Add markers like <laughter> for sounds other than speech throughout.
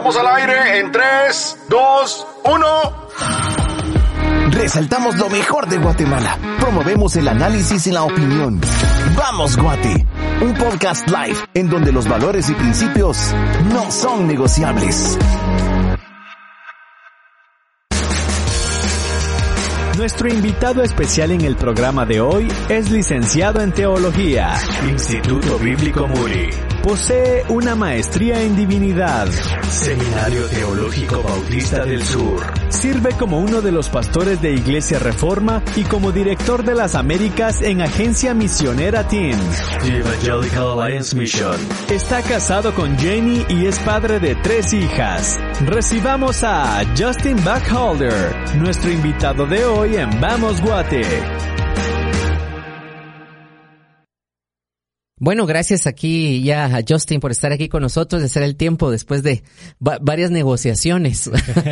Vamos al aire en 3, 2, 1. Resaltamos lo mejor de Guatemala. Promovemos el análisis y la opinión. Vamos, Guate. Un podcast live en donde los valores y principios no son negociables. Nuestro invitado especial en el programa de hoy es licenciado en Teología, Instituto Bíblico Muri. Posee una maestría en divinidad, Seminario Teológico Bautista del Sur. Sirve como uno de los pastores de Iglesia Reforma y como director de las Américas en Agencia Misionera Team. The Evangelical Alliance Mission. Está casado con Jenny y es padre de tres hijas. Recibamos a Justin Backholder, nuestro invitado de hoy en Vamos Guate. Bueno, gracias aquí ya a Justin por estar aquí con nosotros, de hacer el tiempo después de varias negociaciones.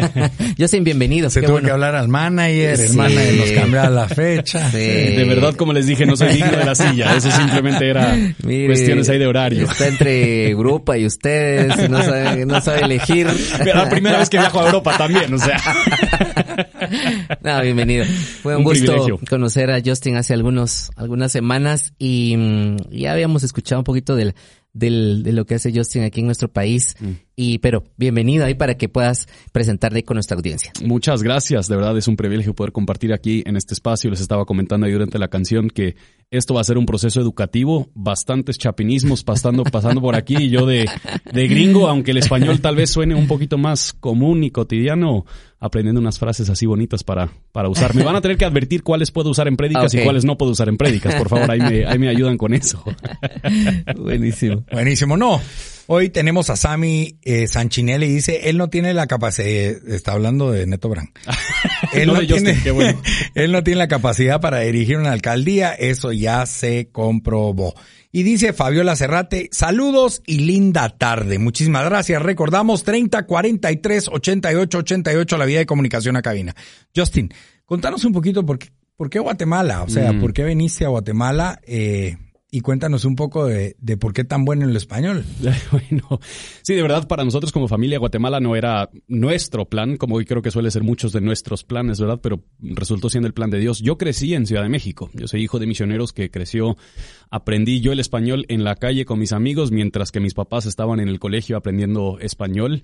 <laughs> Justin, bienvenido. Se tuvo que hablar al manager, el manager nos cambió la fecha. De verdad, como les dije, no soy digno de la silla. Eso simplemente era <laughs> cuestiones ahí de horario. Está entre Europa y ustedes, no sabe, no sabe elegir. la primera vez que viajo a Europa también, o sea. <laughs> <laughs> no, bienvenido. Fue un, gusto conocer a Justin hace algunos, algunas semanas y mm, ya habíamos escuchado un poquito del, del, de lo que hace Justin aquí en nuestro país. Mm. Y, pero bienvenido ahí para que puedas presentarte con nuestra audiencia. Muchas gracias. De verdad es un privilegio poder compartir aquí en este espacio. Les estaba comentando ahí durante la canción que esto va a ser un proceso educativo, bastantes chapinismos pasando, pasando por aquí. Y yo de, de gringo, aunque el español tal vez suene un poquito más común y cotidiano, aprendiendo unas frases así bonitas para, para usar. Me van a tener que advertir cuáles puedo usar en prédicas y cuáles no puedo usar en prédicas. Por favor, ahí me, ahí me ayudan con eso. <laughs> Buenísimo. Buenísimo. No, Hoy tenemos a Sami eh, Sanchinelli y dice, él no tiene la capacidad, eh, está hablando de Neto Brand. <laughs> él, no, tiene, <laughs> él no tiene la capacidad para dirigir una alcaldía, eso ya se comprobó. Y dice Fabiola Cerrate, saludos y linda tarde. Muchísimas gracias. Recordamos 30 43 88 88 la vía de comunicación a cabina. Justin, contanos un poquito por qué, por qué Guatemala, o sea, mm. por qué viniste a Guatemala, eh, y cuéntanos un poco de, por qué tan bueno en el español. <laughs> Bueno, sí, de verdad, para nosotros como familia Guatemala no era nuestro plan, como hoy creo que suele ser muchos de nuestros planes, ¿verdad? Pero resultó siendo el plan de Dios. Yo crecí en Ciudad de México. Yo soy hijo de misioneros que creció, aprendí yo el español en la calle con mis amigos, mientras que mis papás estaban en el colegio aprendiendo español.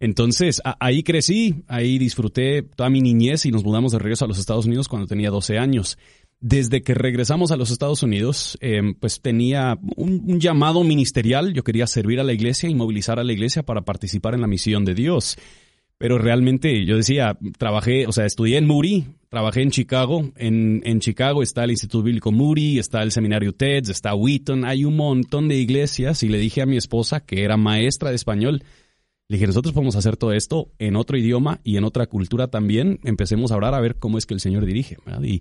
Entonces, ahí crecí, ahí disfruté toda mi niñez y nos mudamos de regreso a los Estados Unidos cuando tenía 12 años desde que regresamos a los Estados Unidos, em, pues tenía un, llamado ministerial. Yo quería servir a la iglesia y movilizar a la iglesia para participar en la misión de Dios. Pero realmente yo decía, trabajé, o sea, estudié en Moody, trabajé en Chicago. En, en Chicago está el Instituto Bíblico Moody, está el Seminario TEDS, está Wheaton, hay un montón de iglesias. Y le dije a mi esposa, que era maestra de español, le dije, nosotros podemos hacer todo esto en otro idioma y en otra cultura también. Empecemos a hablar a ver cómo es que el Señor dirige. Y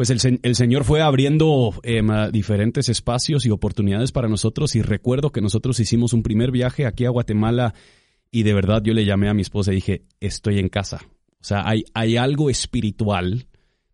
pues el, el, Señor fue abriendo em, diferentes espacios y oportunidades para nosotros y recuerdo que nosotros hicimos un primer viaje aquí a Guatemala y de verdad yo le llamé a mi esposa y dije, estoy en casa. O sea, hay, hay algo espiritual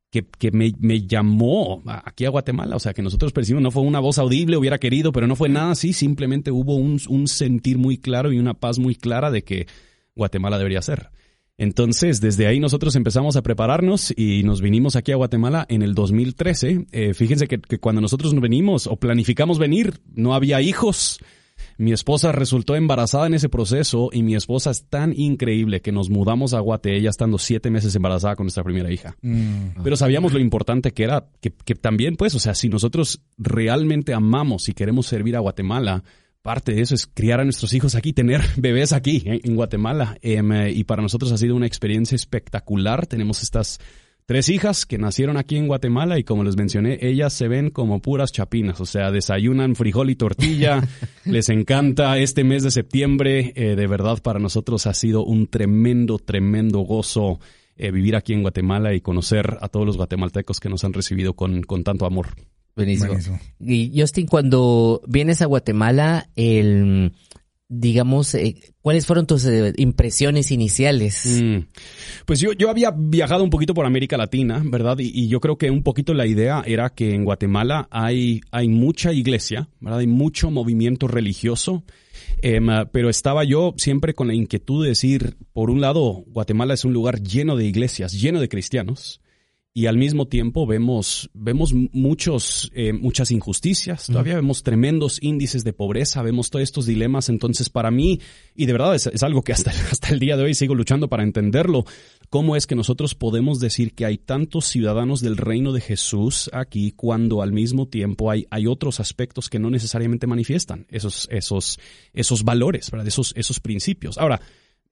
que, que me, me, llamó aquí a Guatemala. O sea, que nosotros percibimos, no fue una voz audible, hubiera querido, pero no fue nada así. Simplemente hubo un, un sentir muy claro y una paz muy clara de que Guatemala debería ser. Entonces, desde ahí nosotros empezamos a prepararnos y nos vinimos aquí a Guatemala en el 2013. Eh, fíjense que, cuando nosotros nos venimos o planificamos venir, no había hijos. Mi esposa resultó embarazada en ese proceso y mi esposa es tan increíble que nos mudamos a Guate, ella estando siete meses embarazada con nuestra primera hija. Mm. Pero sabíamos lo importante que era, que, que también, pues, o sea, si nosotros realmente amamos y queremos servir a Guatemala, parte de eso es criar a nuestros hijos aquí, tener <laughs> bebés aquí en Guatemala. Em, y para nosotros ha sido una experiencia espectacular. Tenemos estas tres hijas que nacieron aquí en Guatemala y como les mencioné, ellas se ven como puras chapinas, o sea, desayunan frijol y tortilla, <laughs> les encanta este mes de septiembre, eh, de verdad para nosotros ha sido un tremendo, tremendo gozo eh, vivir aquí en Guatemala y conocer a todos los guatemaltecos que nos han recibido con, con tanto amor. Buenísimo. Y Justin, cuando vienes a Guatemala, el digamos, eh, ¿cuáles fueron tus eh, impresiones iniciales? Mm. Pues yo, yo había viajado un poquito por América Latina, ¿verdad? Y, yo creo que un poquito la idea era que en Guatemala hay, hay mucha iglesia, ¿verdad? Hay mucho movimiento religioso. Em, pero estaba yo siempre con la inquietud de decir, por un lado, Guatemala es un lugar lleno de iglesias, lleno de cristianos, y al mismo tiempo vemos, vemos muchos, eh, muchas injusticias, todavía vemos tremendos índices de pobreza, vemos todos estos dilemas. Entonces, para mí, y de verdad es, algo que hasta, <laughs> hasta el día de hoy sigo luchando para entenderlo, cómo es que nosotros podemos decir que hay tantos ciudadanos del reino de Jesús aquí cuando al mismo tiempo hay, hay otros aspectos que no necesariamente manifiestan esos, esos, esos valores, ¿verdad? Esos, esos principios. Ahora,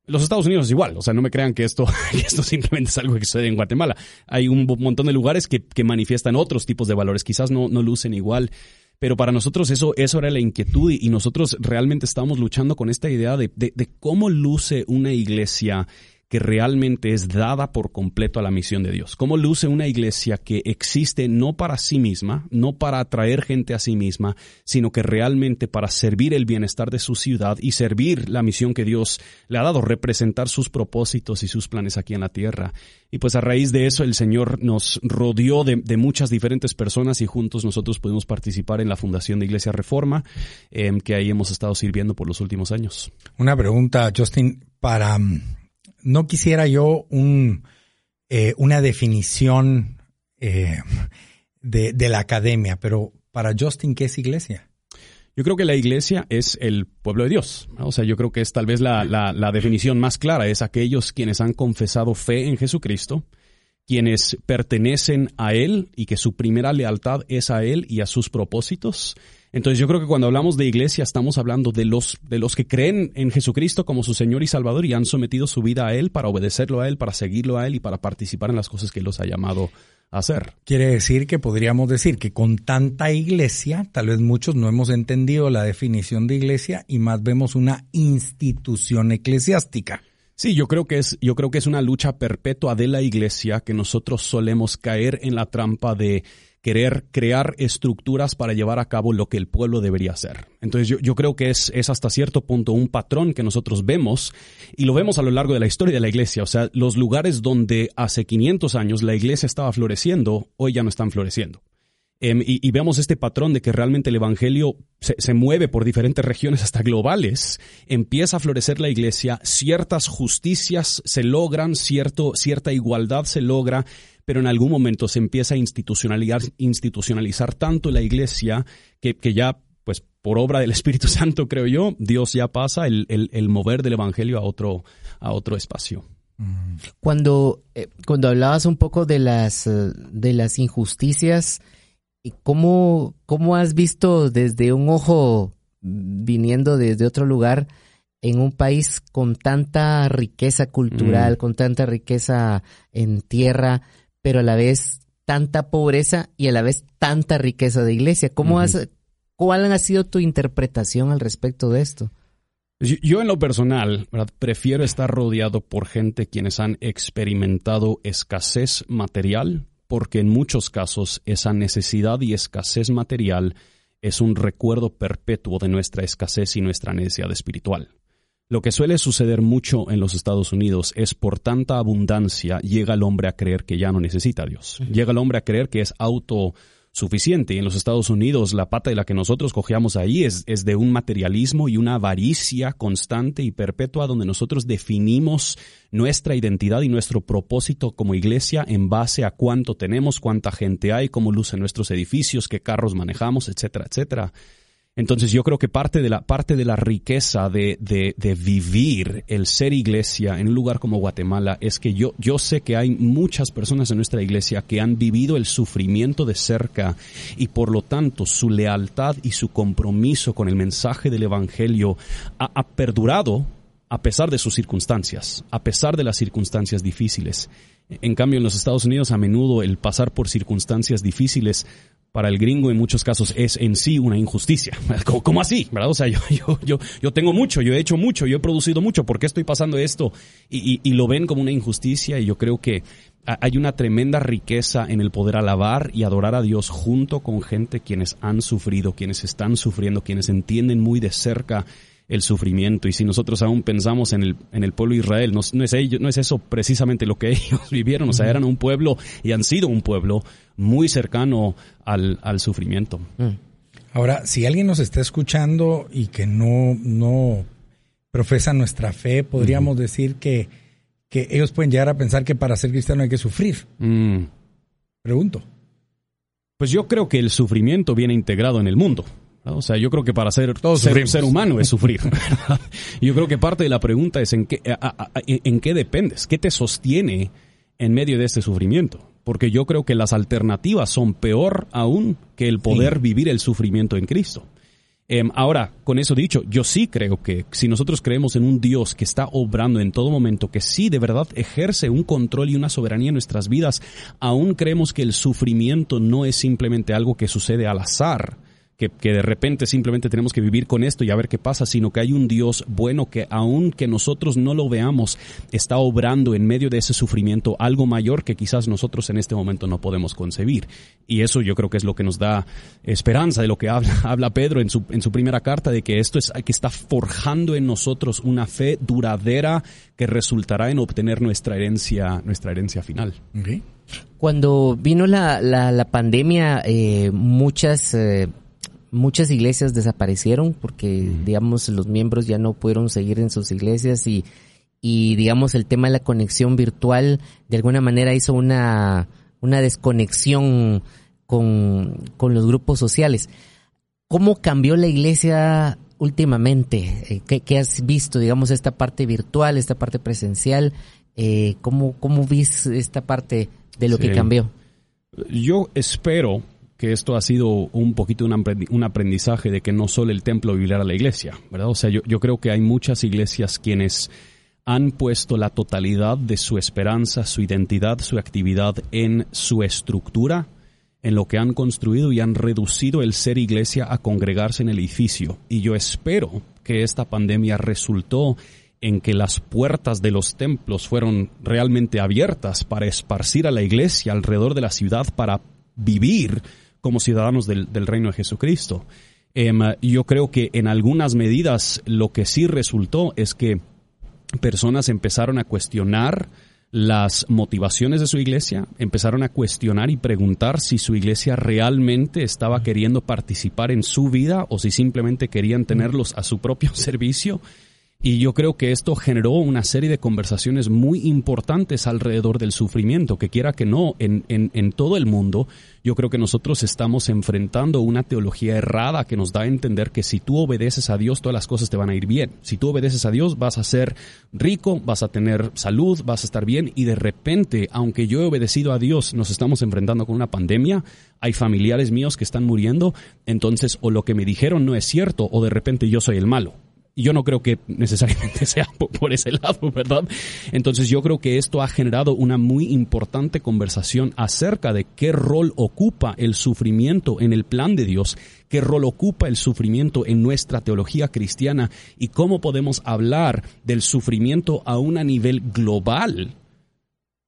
los Estados Unidos es igual, o sea, no me crean que esto, <laughs> esto simplemente es algo que sucede en Guatemala. Hay un montón de lugares que, que manifiestan otros tipos de valores, quizás no, no lucen igual, pero para nosotros eso, eso era la inquietud y, nosotros realmente estábamos luchando con esta idea de, de, de cómo luce una iglesia que realmente es dada por completo a la misión de Dios. ¿Cómo luce una iglesia que existe no para sí misma, no para atraer gente a sí misma, sino que realmente para servir el bienestar de su ciudad y servir la misión que Dios le ha dado, representar sus propósitos y sus planes aquí en la tierra? Y pues a raíz de eso el Señor nos rodeó de, muchas diferentes personas y juntos nosotros pudimos participar en la fundación de Iglesia Reforma, em, que ahí hemos estado sirviendo por los últimos años. Una pregunta, Justin, para mm, no quisiera yo un, eh, una definición eh, de, la academia, pero para Justin, ¿qué es iglesia? Yo creo que la iglesia es el pueblo de Dios. O sea, yo creo que es tal vez la, la, definición más clara, es aquellos quienes han confesado fe en Jesucristo, quienes pertenecen a Él y que su primera lealtad es a Él y a sus propósitos entonces yo creo que cuando hablamos de iglesia estamos hablando de los, de los que creen en Jesucristo como su Señor y Salvador y han sometido su vida a Él para obedecerlo a Él, para seguirlo a Él y para participar en las cosas que Él los ha llamado a hacer. Quiere decir que podríamos decir que con tanta iglesia, tal vez muchos no hemos entendido la definición de iglesia y más vemos una institución eclesiástica. Sí, yo creo que es, yo creo que es una lucha perpetua de la iglesia que nosotros solemos caer en la trampa de querer crear estructuras para llevar a cabo lo que el pueblo debería hacer. Entonces yo, yo creo que es, es, hasta cierto punto un patrón que nosotros vemos y lo vemos a lo largo de la historia de la iglesia. O sea, los lugares donde hace 500 años la iglesia estaba floreciendo, hoy ya no están floreciendo. Em, y, vemos este patrón de que realmente el Evangelio se, se, mueve por diferentes regiones hasta globales, empieza a florecer la iglesia, ciertas justicias se logran, cierto, cierta igualdad se logra, pero en algún momento se empieza a institucionalizar, institucionalizar tanto la iglesia que, que ya pues por obra del <laughs> Espíritu Santo, creo yo, Dios ya pasa el, el, mover del Evangelio a otro, a otro espacio. Cuando, eh, cuando hablabas un poco de las, eh, de las injusticias, ¿cómo, ¿cómo has visto desde un ojo viniendo desde otro lugar en un país con tanta riqueza cultural, mm. con tanta riqueza en tierra, pero a la vez tanta pobreza y a la vez tanta riqueza de iglesia. ¿Cómo has, ¿Cuál ha sido tu interpretación al respecto de esto? Yo en lo personal prefiero estar rodeado por gente quienes han experimentado escasez material, porque en muchos casos esa necesidad y escasez material es un recuerdo perpetuo de nuestra escasez y nuestra necesidad espiritual. Lo que suele suceder mucho en los Estados Unidos es por tanta abundancia llega el hombre a creer que ya no necesita a Dios. Llega el hombre a creer que es autosuficiente. Y en los Estados Unidos la pata de la que nosotros cogíamos ahí es, es de un materialismo y una avaricia constante y perpetua donde nosotros definimos nuestra identidad y nuestro propósito como iglesia en base a cuánto tenemos, cuánta gente hay, cómo lucen nuestros edificios, qué carros manejamos, etcétera, etcétera. Entonces yo creo que parte de la, parte de la riqueza de, de, de, vivir el ser iglesia en un lugar como Guatemala es que yo, yo sé que hay muchas personas en nuestra iglesia que han vivido el sufrimiento de cerca y por lo tanto su lealtad y su compromiso con el mensaje del Evangelio ha, ha perdurado a pesar de sus circunstancias, a pesar de las circunstancias difíciles. En cambio, en los Estados Unidos a menudo el pasar por circunstancias difíciles para el gringo en muchos casos es en sí una injusticia. <laughs> ¿Cómo, así? ¿Verdad? O sea, yo, yo, yo, yo, tengo mucho, yo he hecho mucho, yo he producido mucho, ¿por qué estoy pasando esto? Y, y, lo ven como una injusticia y yo creo que hay una tremenda riqueza en el poder alabar y adorar a Dios junto con gente quienes han sufrido, quienes están sufriendo, quienes entienden muy de cerca el sufrimiento. Y si nosotros aún pensamos en el, en el pueblo de Israel, no, no, es ello, no es eso precisamente lo que <laughs> ellos vivieron. O sea, eran un pueblo y han sido un pueblo muy cercano al, al sufrimiento. Mm. Ahora, si alguien nos está escuchando y que no, no profesa nuestra fe, podríamos decir que, que ellos pueden llegar a pensar que para ser cristiano hay que sufrir. Mm. Pregunto. Pues yo creo que el sufrimiento viene integrado en el mundo. O sea, yo creo que para ser, Todos ser, ser humano es sufrir. <laughs> yo creo que parte de la pregunta es en qué, en qué dependes, qué te sostiene en medio de este sufrimiento. Porque yo creo que las alternativas son peor aún que el poder vivir el sufrimiento en Cristo. Em, ahora, con eso dicho, yo sí creo que si nosotros creemos en un Dios que está obrando en todo momento, que sí de verdad ejerce un control y una soberanía en nuestras vidas, aún creemos que el sufrimiento no es simplemente algo que sucede al azar, que, de repente simplemente tenemos que vivir con esto y a ver qué pasa, sino que hay un Dios bueno que aunque nosotros no lo veamos, está obrando en medio de ese sufrimiento algo mayor que quizás nosotros en este momento no podemos concebir. Y eso yo creo que es lo que nos da esperanza de lo que habla, <laughs> habla Pedro en su, en su primera carta, de que esto es que está forjando en nosotros una fe duradera que resultará en obtener nuestra herencia, nuestra herencia final. Cuando vino la, la, pandemia, eh, muchas eh, muchas iglesias desaparecieron porque, digamos, los miembros ya no pudieron seguir en sus iglesias y, y, digamos, el tema de la conexión virtual de alguna manera hizo una, una desconexión con, con los grupos sociales. ¿Cómo cambió la iglesia últimamente? Eh, ¿Qué, qué has visto, digamos, esta parte virtual, esta parte presencial? Eh, ¿cómo, ¿Cómo esta parte de lo que cambió? Yo espero que esto ha sido un poquito un aprendizaje de que no solo el templo vivirá a la iglesia, ¿verdad? O sea, yo creo que hay muchas iglesias quienes han puesto la totalidad de su esperanza, su identidad, su actividad en su estructura, en lo que han construido y han reducido el ser iglesia a congregarse en el edificio. Y yo espero que esta pandemia resultó en que las puertas de los templos fueron realmente abiertas para esparcir a la iglesia alrededor de la ciudad para vivir como ciudadanos del, reino de Jesucristo. Em, yo creo que en algunas medidas lo que sí resultó es que personas empezaron a cuestionar las motivaciones de su iglesia, empezaron a cuestionar y preguntar si su iglesia realmente estaba queriendo participar en su vida o si simplemente querían tenerlos a su propio <laughs> servicio. Y yo creo que esto generó una serie de conversaciones muy importantes alrededor del sufrimiento, que quiera que no, en, en, todo el mundo, yo creo que nosotros estamos enfrentando una teología errada que nos da a entender que si tú obedeces a Dios, todas las cosas te van a ir bien. Si tú obedeces a Dios, vas a ser rico, vas a tener salud, vas a estar bien, y de repente, aunque yo he obedecido a Dios, nos estamos enfrentando con una pandemia, hay familiares míos que están muriendo, entonces o lo que me dijeron no es cierto, o de repente yo soy el malo yo no creo que necesariamente <laughs> sea por, ese lado, ¿verdad? Entonces yo creo que esto ha generado una muy importante conversación acerca de qué rol ocupa el sufrimiento en el plan de Dios, qué rol ocupa el sufrimiento en nuestra teología cristiana y cómo podemos hablar del sufrimiento a un nivel global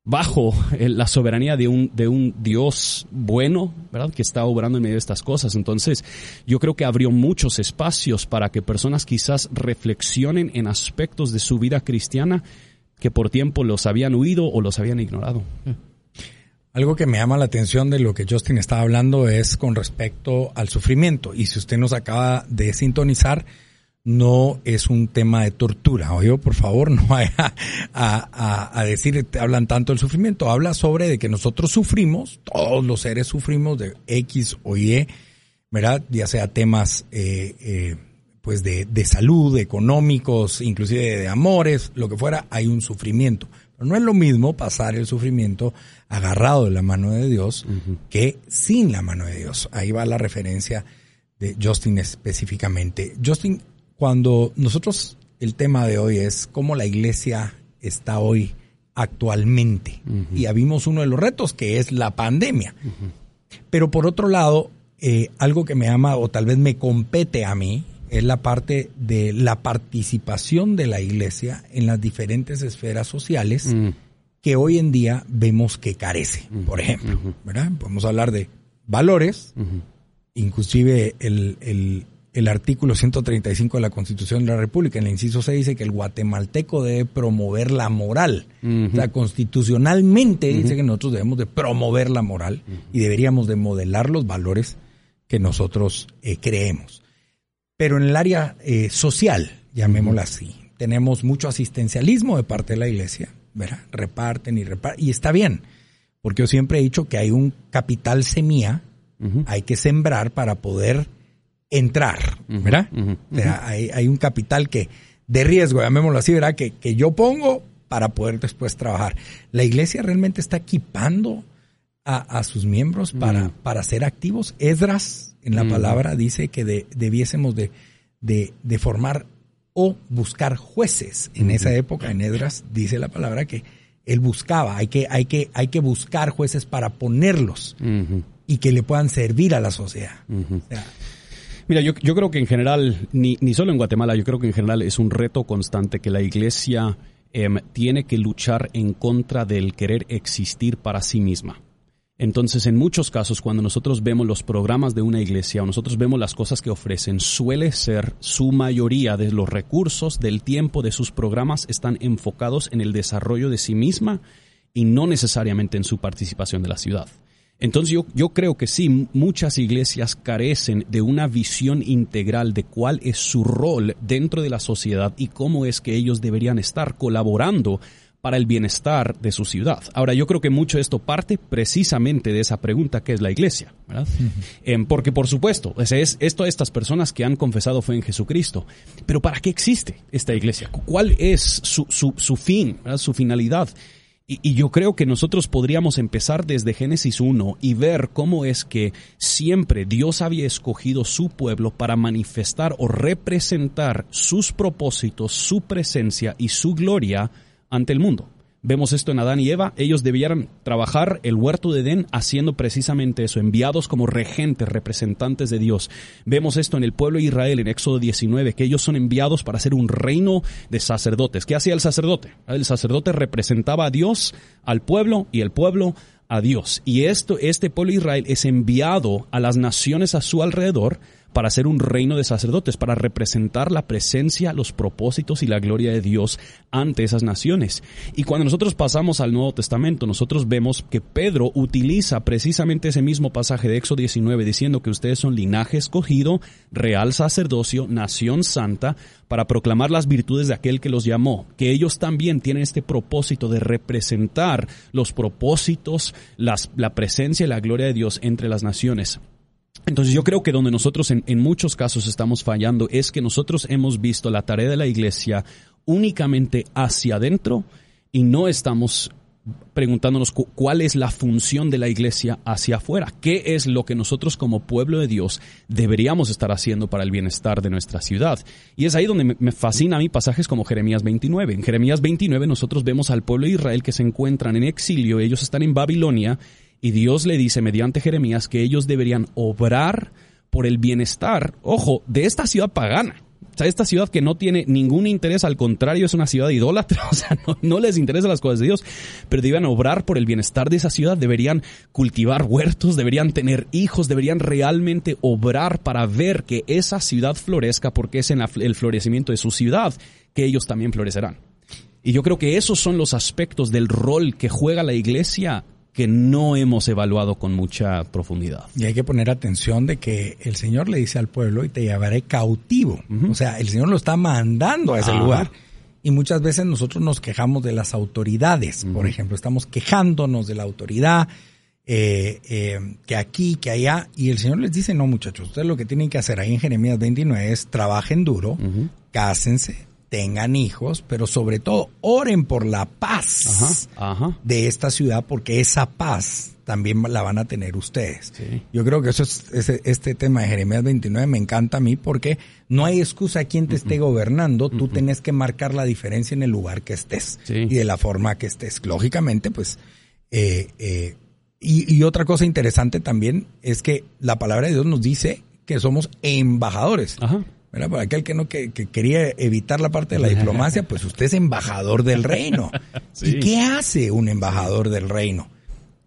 bajo la soberanía de un, de un Dios bueno, ¿verdad? Que está obrando en medio de estas cosas. Entonces, yo creo que abrió muchos espacios para que personas quizás reflexionen en aspectos de su vida cristiana que por tiempo los habían huido o los habían ignorado. Algo que me llama la atención de lo que Justin estaba hablando es con respecto al sufrimiento. Y si usted nos acaba de sintonizar, no es un tema de tortura. Oye, por favor, <laughs> no vaya a, a, decir, hablan tanto del sufrimiento. Habla sobre de que nosotros sufrimos, todos los seres sufrimos de X o Y, ¿verdad? Ya sea temas, eh, eh, pues de, de salud, económicos, inclusive de amores, lo que fuera, hay un sufrimiento. Pero no es lo mismo pasar el sufrimiento agarrado de la mano de Dios que sin la mano de Dios. Ahí va la referencia de Justin específicamente. Justin, cuando nosotros, el tema de hoy es cómo la iglesia está hoy actualmente. Y ya vimos uno de los retos que es la pandemia. Pero por otro lado, eh, algo que me ama o tal vez me compete a mí es la parte de la participación de la iglesia en las diferentes esferas sociales mm. que hoy en día vemos que carece. Por ejemplo, ¿verdad? Podemos hablar de valores, inclusive el, el, el, artículo 135 de la Constitución de la República, en el inciso 6 dice que el guatemalteco debe promover la moral. O sea, constitucionalmente dice que nosotros debemos de promover la moral y deberíamos de modelar los valores que nosotros eh, creemos. Pero en el área eh, social, llamémosla así, tenemos mucho asistencialismo de parte de la iglesia, ¿verdad? Reparten y reparten, y está bien, porque yo siempre he dicho que hay un capital semilla, hay que sembrar para poder entrar, ¿verdad? o sea, hay, hay, un capital que de riesgo, llamémoslo así, ¿verdad? Que, que yo pongo para poder después trabajar. La iglesia realmente está equipando a, sus miembros para, para ser activos. Esdras en la palabra dice que debiésemos de, de, formar o buscar jueces. En esa época, en Edras, dice la palabra que él buscaba, hay que, hay que, hay que buscar jueces para ponerlos y que le puedan servir a la sociedad. Mira, yo, creo que en general, ni, ni solo en Guatemala, yo creo que en general es un reto constante que la iglesia em, tiene que luchar en contra del querer existir para sí misma. Entonces, en muchos casos, cuando nosotros vemos los programas de una iglesia o nosotros vemos las cosas que ofrecen, suele ser su mayoría de los recursos, del tiempo de sus programas están enfocados en el desarrollo de sí misma y no necesariamente en su participación de la ciudad. Entonces yo, yo creo que sí, muchas iglesias carecen de una visión integral de cuál es su rol dentro de la sociedad y cómo es que ellos deberían estar colaborando para el bienestar de su ciudad. Ahora, yo creo que mucho de esto parte precisamente de esa pregunta que es la iglesia, ¿verdad? Em, porque, por supuesto, es esto de estas personas que han confesado fe en Jesucristo. Pero ¿para qué existe esta iglesia? ¿Cuál es su, su, fin, su finalidad? Y, yo creo que nosotros podríamos empezar desde Génesis 1 y ver cómo es que siempre Dios había escogido su pueblo para manifestar o representar sus propósitos, su presencia y su gloria ante el mundo. Vemos esto en Adán y Eva. Ellos debieran trabajar el huerto de Edén haciendo precisamente eso, enviados como regentes, representantes de Dios. Vemos esto en el pueblo de Israel en Éxodo 19, que ellos son enviados para ser un reino de sacerdotes. ¿Qué hacía el sacerdote? El sacerdote representaba a Dios, al pueblo y el pueblo a Dios. Y esto, este pueblo de Israel es enviado a las naciones a su alrededor para ser un reino de sacerdotes, para representar la presencia, los propósitos y la gloria de Dios ante esas naciones. Y cuando nosotros pasamos al Nuevo Testamento, nosotros vemos que Pedro utiliza precisamente ese mismo pasaje de Éxodo 19 diciendo que ustedes son linaje escogido, real sacerdocio, nación santa, para proclamar las virtudes de aquel que los llamó, que ellos también tienen este propósito de representar los propósitos, la presencia y la gloria de Dios entre las naciones. Entonces yo creo que donde nosotros en, muchos casos estamos fallando es que nosotros hemos visto la tarea de la iglesia únicamente hacia adentro y no estamos preguntándonos cuál es la función de la iglesia hacia afuera, qué es lo que nosotros como pueblo de Dios deberíamos estar haciendo para el bienestar de nuestra ciudad. Y es ahí donde me, fascina a mí pasajes como Jeremías 29. En Jeremías 29 nosotros vemos al pueblo de Israel que se encuentran en exilio, ellos están en Babilonia y Dios le dice mediante Jeremías que ellos deberían obrar por el bienestar, ojo, de esta ciudad pagana. O sea, esta ciudad que no tiene ningún interés, al contrario, es una ciudad idólatra, <laughs> o sea, no, les interesan las cosas de Dios, pero deberían obrar por el bienestar de esa ciudad, deberían cultivar huertos, deberían tener hijos, deberían realmente obrar para ver que esa ciudad florezca, porque es en el florecimiento de su ciudad que ellos también florecerán. Y yo creo que esos son los aspectos del rol que juega la iglesia que no hemos evaluado con mucha profundidad. Y hay que poner atención de que el Señor le dice al pueblo y te llevaré cautivo. O sea, el Señor lo está mandando a ese lugar. Y muchas veces nosotros nos quejamos de las autoridades. Por ejemplo, estamos quejándonos de la autoridad, eh, eh, que aquí, que allá. Y el Señor les dice, no muchachos, ustedes lo que tienen que hacer ahí en Jeremías 29 es trabajen duro, cásense, tengan hijos, pero sobre todo oren por la paz de esta ciudad, porque esa paz también la van a tener ustedes. Yo creo que eso es, este tema de Jeremías 29 me encanta a mí porque no hay excusa a quien te esté gobernando, tú tienes que marcar la diferencia en el lugar que estés y de la forma que estés. Lógicamente, pues, eh, eh, y, otra cosa interesante también es que la palabra de Dios nos dice que somos embajadores. Ajá. Para aquel que no que, quería evitar la parte de la diplomacia, pues usted es embajador del reino. <laughs> ¿Y qué hace un embajador del reino?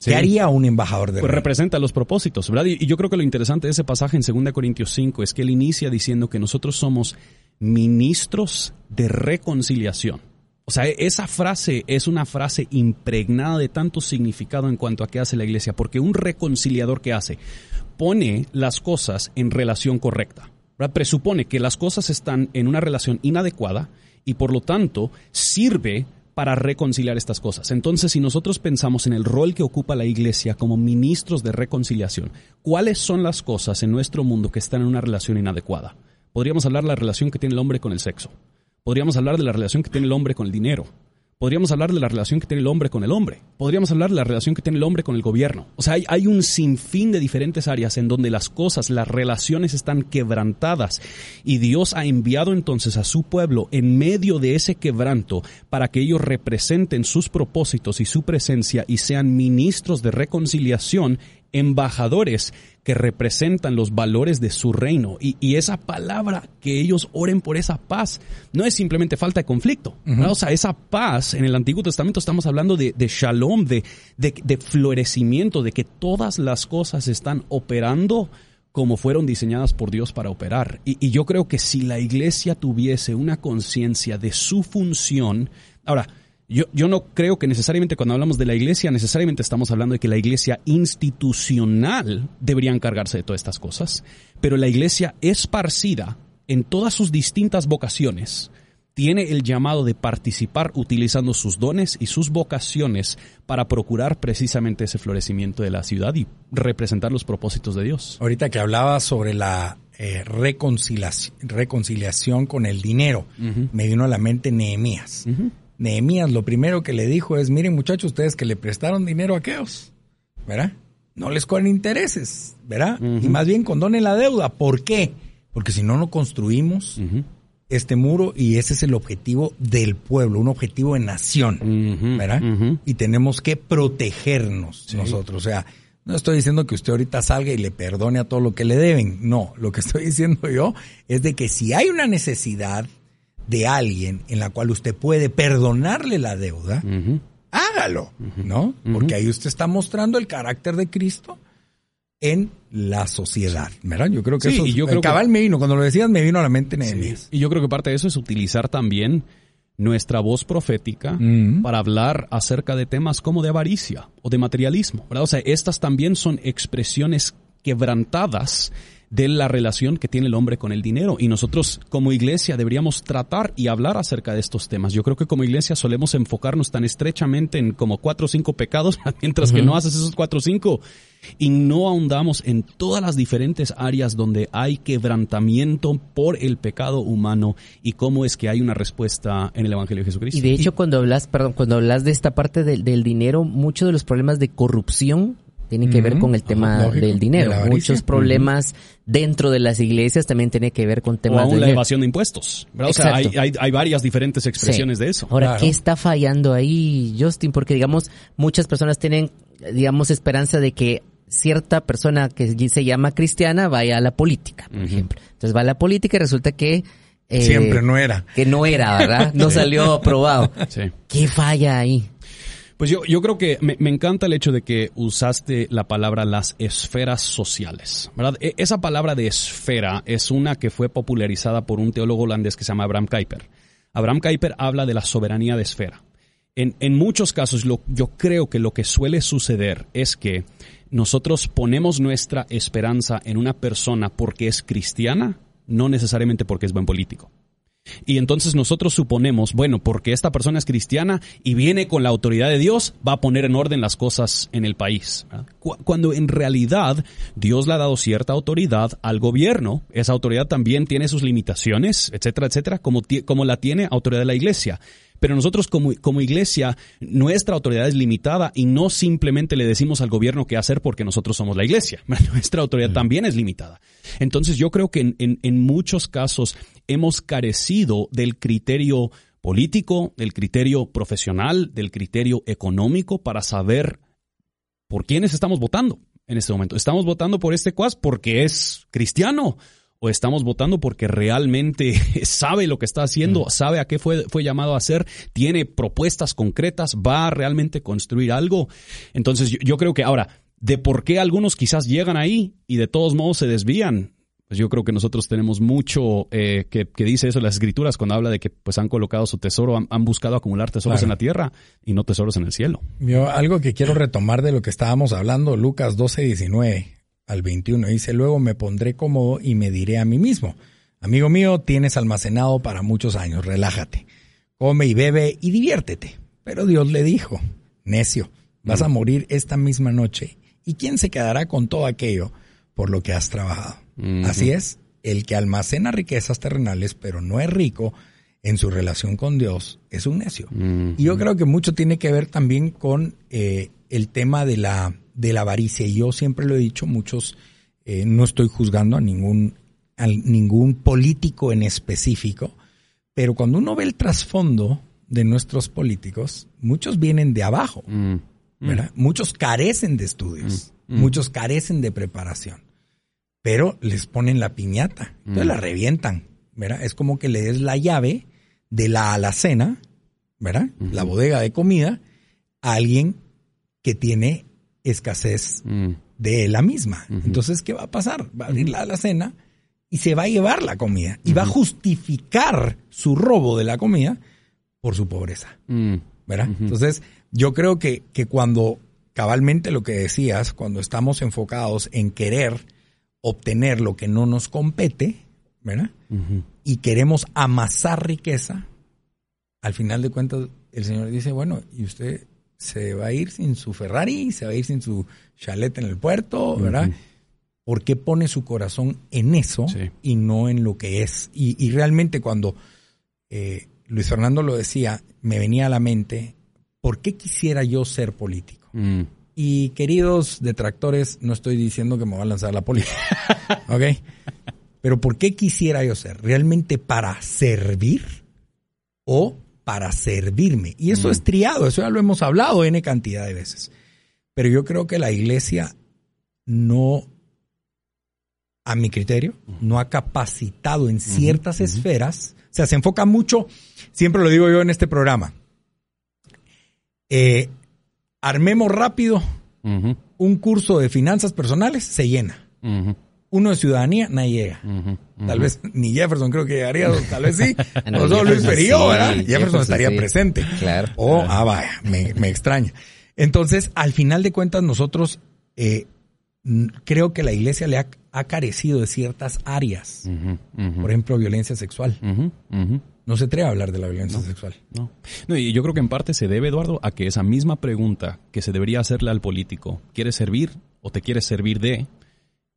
¿Qué haría un embajador del pues reino? representa los propósitos, ¿verdad? Y, yo creo que lo interesante de ese pasaje en 2 Corintios 5 es que él inicia diciendo que nosotros somos ministros de reconciliación. O sea, esa frase es una frase impregnada de tanto significado en cuanto a qué hace la iglesia, porque un reconciliador que hace pone las cosas en relación correcta presupone que las cosas están en una relación inadecuada y por lo tanto sirve para reconciliar estas cosas. Entonces, si nosotros pensamos en el rol que ocupa la iglesia como ministros de reconciliación, ¿cuáles son las cosas en nuestro mundo que están en una relación inadecuada? Podríamos hablar de la relación que tiene el hombre con el sexo. Podríamos hablar de la relación que tiene el hombre con el dinero. Podríamos hablar de la relación que tiene el hombre con el hombre. Podríamos hablar de la relación que tiene el hombre con el gobierno. O sea, hay, un sinfín de diferentes áreas en donde las cosas, las relaciones están quebrantadas. Y Dios ha enviado entonces a su pueblo en medio de ese quebranto para que ellos representen sus propósitos y su presencia y sean ministros de reconciliación embajadores que representan los valores de su reino. Y, esa palabra, que ellos oren por esa paz, no es simplemente falta de conflicto. O sea, esa paz, en el Antiguo Testamento estamos hablando de, shalom, de, de, florecimiento, de que todas las cosas están operando como fueron diseñadas por Dios para operar. Y, y yo creo que si la iglesia tuviese una conciencia de su función, ahora, yo, yo no creo que necesariamente cuando hablamos de la iglesia, necesariamente estamos hablando de que la iglesia institucional debería encargarse de todas estas cosas, pero la iglesia esparcida en todas sus distintas vocaciones tiene el llamado de participar utilizando sus dones y sus vocaciones para procurar precisamente ese florecimiento de la ciudad y representar los propósitos de Dios. Ahorita que hablaba sobre la eh, reconciliación, reconciliación, con el dinero, me vino a la mente Nehemías. Nehemías lo primero que le dijo es, miren muchachos, ustedes que le prestaron dinero a aquellos, ¿verdad? No les cobren intereses, ¿verdad? Y más bien condonen la deuda. ¿Por qué? Porque si no, no construimos este muro y ese es el objetivo del pueblo, un objetivo de nación, ¿verdad? Y tenemos que protegernos nosotros. O sea, no estoy diciendo que usted ahorita salga y le perdone a todo lo que le deben. No, lo que estoy <laughs> diciendo yo es de que si hay una necesidad de alguien en la cual usted puede perdonarle la deuda, hágalo, ¿no? Porque ahí usted está mostrando el carácter de Cristo en la sociedad, ¿verdad? Yo creo que eso y yo creo cabal me vino, cuando lo decías me vino a la mente Nehemías. Y yo creo que parte de eso es utilizar también nuestra voz profética para hablar acerca de temas como de avaricia o de materialismo, ¿verdad? O sea, estas también son expresiones quebrantadas de la relación que tiene el hombre con el dinero. Y nosotros como iglesia deberíamos tratar y hablar acerca de estos temas. Yo creo que como iglesia solemos enfocarnos tan estrechamente en como cuatro o cinco pecados, <laughs> mientras que no haces esos cuatro o cinco y no ahondamos en todas las diferentes áreas donde hay quebrantamiento por el pecado humano y cómo es que hay una respuesta en el Evangelio de Jesucristo. Y de hecho, cuando hablas, perdón, cuando hablas de esta parte del, del dinero, muchos de los problemas de corrupción tiene que ver con el tema del dinero. Muchos problemas dentro de las iglesias también tiene que ver con temas o aún la evasión de impuestos. O sea, hay, hay, varias diferentes expresiones de eso. Ahora, ¿qué está fallando ahí, Justin? Porque, digamos, muchas personas tienen, digamos, esperanza de que cierta persona que se llama cristiana vaya a la política, por ejemplo. Entonces va a la política y resulta que... Eh, Siempre no era. Que no era, ¿verdad? No salió aprobado. ¿Qué falla ahí? Pues yo, yo creo que me, encanta el hecho de que usaste la palabra las esferas sociales, ¿verdad? E, esa palabra de esfera es una que fue popularizada por un teólogo holandés que se llama Abraham Kuyper. Abraham Kuyper habla de la soberanía de esfera. En, en muchos casos lo, yo creo que lo que suele suceder es que nosotros ponemos nuestra esperanza en una persona porque es cristiana, no necesariamente porque es buen político. Y entonces nosotros suponemos, bueno, porque esta persona es cristiana y viene con la autoridad de Dios, va a poner en orden las cosas en el país. Cuando en realidad Dios le ha dado cierta autoridad al gobierno, esa autoridad también tiene sus limitaciones, etcétera, etcétera, como, como la tiene autoridad de la iglesia. Pero nosotros como, como, iglesia, nuestra autoridad es limitada y no simplemente le decimos al gobierno qué hacer porque nosotros somos la iglesia. <laughs> Nuestra autoridad también es limitada. Entonces yo creo que en, en muchos casos hemos carecido del criterio político, del criterio profesional, del criterio económico para saber por quiénes estamos votando en este momento. ¿Estamos votando por este cuas porque es cristiano? ¿O estamos votando porque realmente <laughs> sabe lo que está haciendo, mm. sabe a qué fue, fue llamado a hacer, tiene propuestas concretas, va a realmente construir algo? Entonces yo creo que ahora, de por qué algunos quizás llegan ahí y de todos modos se desvían, pues yo creo que nosotros tenemos mucho eh, que, dice eso en las escrituras cuando habla de que pues han colocado su tesoro, han, buscado acumular tesoros en la tierra y no tesoros en el cielo. algo que quiero retomar de lo que estábamos hablando, Lucas 12, 19 al 21, dice, luego me pondré cómodo y me diré a mí mismo, amigo mío, tienes almacenado para muchos años, relájate, come y bebe y diviértete. Pero Dios le dijo, necio, vas a mm. morir esta misma noche, ¿y quién se quedará con todo aquello por lo que has trabajado? Así es, el que almacena riquezas terrenales pero no es rico en su relación con Dios es un necio. Y yo creo que mucho tiene que ver también con eh, el tema de la, de la avaricia. Y yo siempre lo he dicho, muchos, eh, no estoy juzgando a ningún, a ningún político en específico, pero cuando uno ve el trasfondo de nuestros políticos, muchos vienen de abajo, ¿verdad? Muchos carecen de estudios, muchos carecen de preparación pero les ponen la piñata, entonces la mm. revientan, ¿verdad? Es como que le des la llave de la alacena, ¿verdad? La bodega de comida a alguien que tiene escasez mm. de la misma. Entonces, ¿qué va a pasar? Va a abrir la alacena y se va a llevar la comida y va a justificar su robo de la comida por su pobreza, mm. ¿verdad? Entonces, yo creo que, que cuando cabalmente lo que decías, cuando estamos enfocados en querer obtener lo que no nos compete, ¿verdad? Y queremos amasar riqueza, al final de cuentas el Señor dice, bueno, y usted se va a ir sin su Ferrari, se va a ir sin su chalet en el puerto, ¿verdad? ¿Por qué pone su corazón en eso y no en lo que es? Y, realmente cuando eh, Luis Fernando lo decía, me venía a la mente, ¿por qué quisiera yo ser político? Mm. Y queridos detractores, no estoy diciendo que me va a lanzar la política. <laughs> ¿Ok? Pero ¿por qué quisiera yo ser? ¿Realmente para servir o para servirme? Y eso mm. es triado, eso ya lo hemos hablado N cantidad de veces. Pero yo creo que la iglesia no, a mi criterio, no ha capacitado en ciertas esferas. O sea, se enfoca mucho, siempre lo digo yo en este programa, eh, armemos rápido un curso de finanzas personales, se llena. Uno de ciudadanía, nadie llega. Tal vez ni Jefferson creo que llegaría, tal vez sí. <laughs> o solo Luis Perillo, ¿verdad? Jefferson, estaría presente. Claro. O, ah, vaya, me, extraña. Entonces, al final de cuentas, nosotros eh, creo que la iglesia le ha, carecido de ciertas áreas. Por ejemplo, violencia sexual no se atreve a hablar de la violencia sexual. No. no, y yo creo que en parte se debe, Eduardo, a que esa misma pregunta que se debería hacerle al político, ¿quieres servir o te quieres servir de?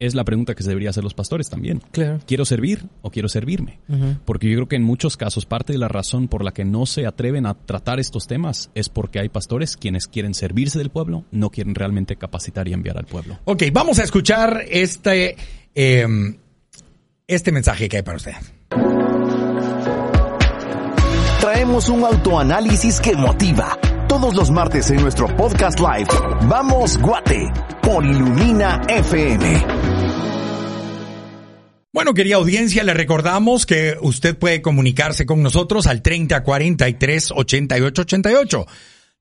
Es la pregunta que se debería hacer los pastores también. Claro. ¿Quiero servir o quiero servirme? Porque yo creo que en muchos casos parte de la razón por la que no se atreven a tratar estos temas es porque hay pastores quienes quieren servirse del pueblo, no quieren realmente capacitar y enviar al pueblo. Ok, vamos a escuchar este, em, este mensaje que hay para usted traemos un autoanálisis que motiva. Todos los martes en nuestro podcast live, Vamos Guate, por Ilumina FM. Bueno, querida audiencia, le recordamos que usted puede comunicarse con nosotros al 3043 8888.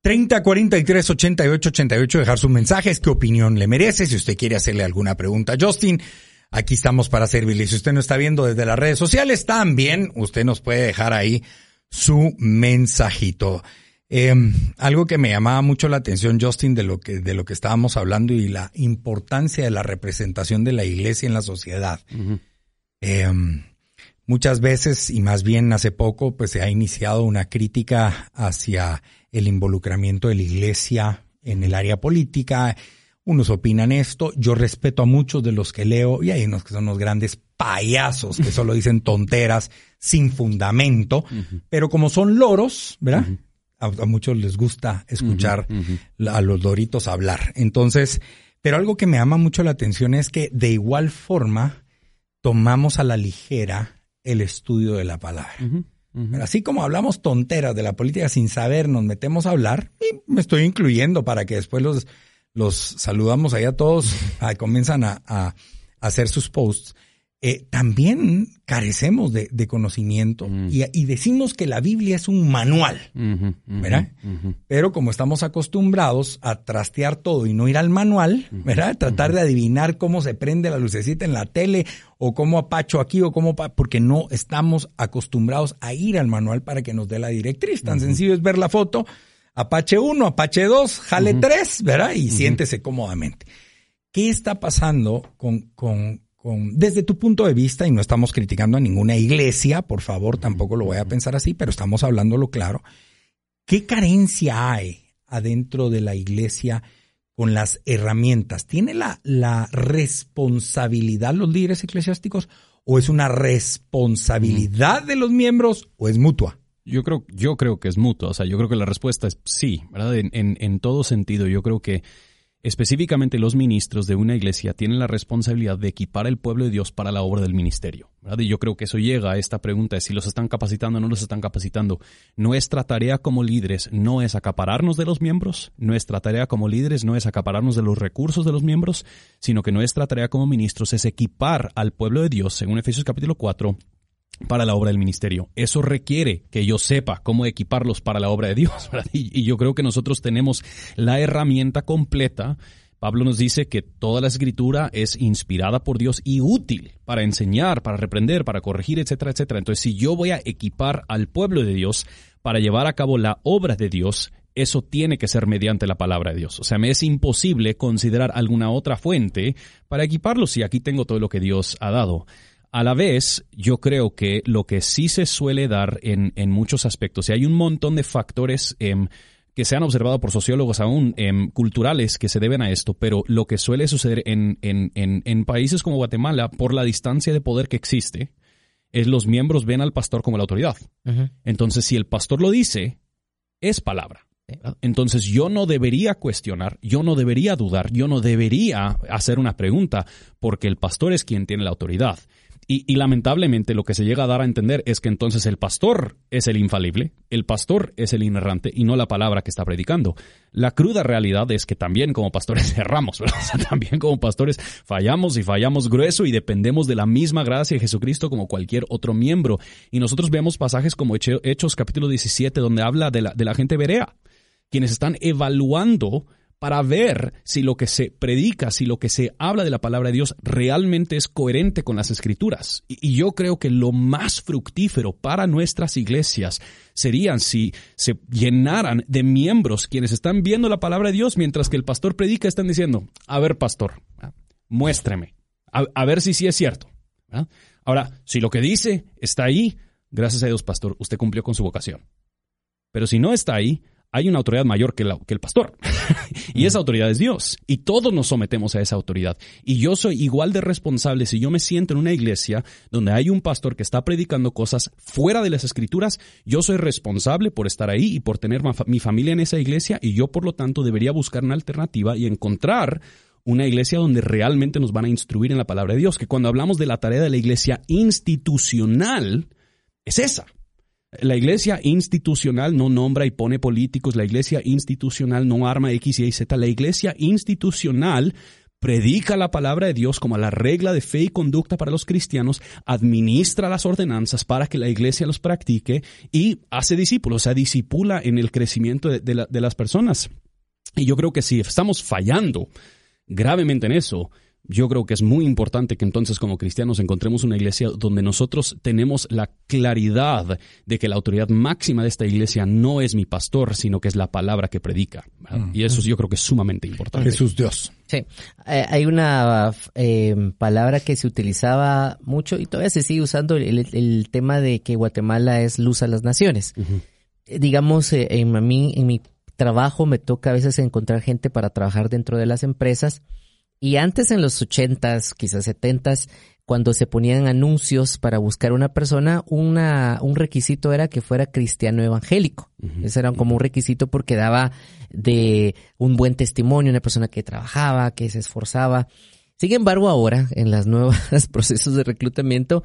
3043 8888, dejar sus mensajes, qué opinión le merece, si usted quiere hacerle alguna pregunta a Justin. Aquí estamos para servirle. Si usted no está viendo desde las redes sociales, también usted nos puede dejar ahí su mensajito. Em, algo que me llamaba mucho la atención, Justin, de lo que, de lo que estábamos hablando y la importancia de la representación de la iglesia en la sociedad. Em, muchas veces, y más bien hace poco, pues se ha iniciado una crítica hacia el involucramiento de la iglesia en el área política. Unos opinan esto, yo respeto a muchos de los que leo y hay unos que son los grandes payasos que solo dicen tonteras sin fundamento, pero como son loros, ¿verdad? A, muchos les gusta escuchar a los loritos hablar. Entonces, pero algo que me llama mucho la atención es que de igual forma tomamos a la ligera el estudio de la palabra. Así como hablamos tonteras de la política sin saber, nos metemos a hablar y me estoy incluyendo para que después los, los saludamos ahí a todos, <laughs> comienzan a, a, hacer sus posts. Eh, también carecemos de, conocimiento mm. y, decimos que la Biblia es un manual, ¿verdad? Pero como estamos acostumbrados a trastear todo y no ir al manual, ¿verdad? Tratar de adivinar cómo se prende la lucecita en la tele o cómo apacho aquí o cómo, porque no estamos acostumbrados a ir al manual para que nos dé la directriz. Tan sencillo es ver la foto, Apache 1, Apache 2, jale 3, ¿verdad? Y siéntese cómodamente. ¿Qué está pasando con, con desde tu punto de vista, y no estamos criticando a ninguna iglesia, por favor, tampoco lo voy a pensar así, pero estamos hablándolo claro, ¿qué carencia hay adentro de la iglesia con las herramientas? ¿Tiene la, la responsabilidad los líderes eclesiásticos o es una responsabilidad de los miembros o es mutua? Yo creo, yo creo que es mutua, o sea, yo creo que la respuesta es sí, ¿verdad? En, en, en todo sentido, yo creo que Específicamente los ministros de una iglesia tienen la responsabilidad de equipar al pueblo de Dios para la obra del ministerio. Y yo creo que eso llega a esta pregunta de si los están capacitando o no los están capacitando. Nuestra tarea como líderes no es acapararnos de los miembros, nuestra tarea como líderes no es acapararnos de los recursos de los miembros, sino que nuestra tarea como ministros es equipar al pueblo de Dios, según Efesios capítulo 4, para la obra del ministerio. Eso requiere que yo sepa cómo equiparlos para la obra de Dios. <laughs> Y, yo creo que nosotros tenemos la herramienta completa. Pablo nos dice que toda la escritura es inspirada por Dios y útil para enseñar, para reprender, para corregir, etcétera, etcétera. Entonces, si yo voy a equipar al pueblo de Dios para llevar a cabo la obra de Dios, eso tiene que ser mediante la palabra de Dios. O sea, me es imposible considerar alguna otra fuente para equiparlos si aquí tengo todo lo que Dios ha dado. A la vez, yo creo que lo que sí se suele dar en, en muchos aspectos, y hay un montón de factores em, que se han observado por sociólogos aún em, culturales que se deben a esto, pero lo que suele suceder en, en, en, países como Guatemala, por la distancia de poder que existe, es los miembros ven al pastor como la autoridad. Entonces, si el pastor lo dice, es palabra. Entonces yo no debería cuestionar, yo no debería dudar, yo no debería hacer una pregunta, porque el pastor es quien tiene la autoridad. Y, lamentablemente lo que se llega a dar a entender es que entonces el pastor es el infalible, el pastor es el inerrante y no la palabra que está predicando. La cruda realidad es que también como pastores <laughs> erramos, ¿verdad? también como pastores fallamos y fallamos grueso y dependemos de la misma gracia de Jesucristo como cualquier otro miembro. Y nosotros vemos pasajes como Hechos capítulo 17 donde habla de la, de la gente berea, quienes están evaluando para ver si lo que se predica, si lo que se habla de la palabra de Dios realmente es coherente con las escrituras. Y, yo creo que lo más fructífero para nuestras iglesias serían si se llenaran de miembros quienes están viendo la palabra de Dios mientras que el pastor predica, están diciendo, a ver pastor, muéstreme, a, ver si sí es cierto. Ahora, si lo que dice está ahí, gracias a Dios pastor, usted cumplió con su vocación. Pero si no está ahí, hay una autoridad mayor que, que el pastor. <laughs> y esa autoridad es Dios. Y todos nos sometemos a esa autoridad. Y yo soy igual de responsable si yo me siento en una iglesia donde hay un pastor que está predicando cosas fuera de las escrituras. Yo soy responsable por estar ahí y por tener mi familia en esa iglesia. Y yo, por lo tanto, debería buscar una alternativa y encontrar una iglesia donde realmente nos van a instruir en la palabra de Dios. Que cuando hablamos de la tarea de la iglesia institucional, es esa. La iglesia institucional no nombra y pone políticos, la iglesia institucional no arma X, Y, Z, la iglesia institucional predica la palabra de Dios como la regla de fe y conducta para los cristianos, administra las ordenanzas para que la iglesia los practique y hace discípulos, o sea, disipula en el crecimiento de, de las personas. Y yo creo que si estamos fallando gravemente en eso, Yo creo que es muy importante que entonces como cristianos encontremos una iglesia donde nosotros tenemos la claridad de que la autoridad máxima de esta iglesia no es mi pastor, sino que es la palabra que predica. Mm. Y eso yo creo que es sumamente importante. Jesús Dios. Sí, eh, hay una eh, palabra que se utilizaba mucho y todavía se sigue usando el, tema de que Guatemala es luz a las naciones. Eh, digamos, en, a mí, en mi trabajo me toca a veces encontrar gente para trabajar dentro de las empresas y antes en los ochentas, quizás setentas, cuando se ponían anuncios para buscar una persona, una, un requisito era que fuera cristiano evangélico. Ese era como un requisito porque daba de un buen testimonio, una persona que trabajaba, que se esforzaba. Sin embargo, ahora, en las nuevas <laughs> procesos de reclutamiento,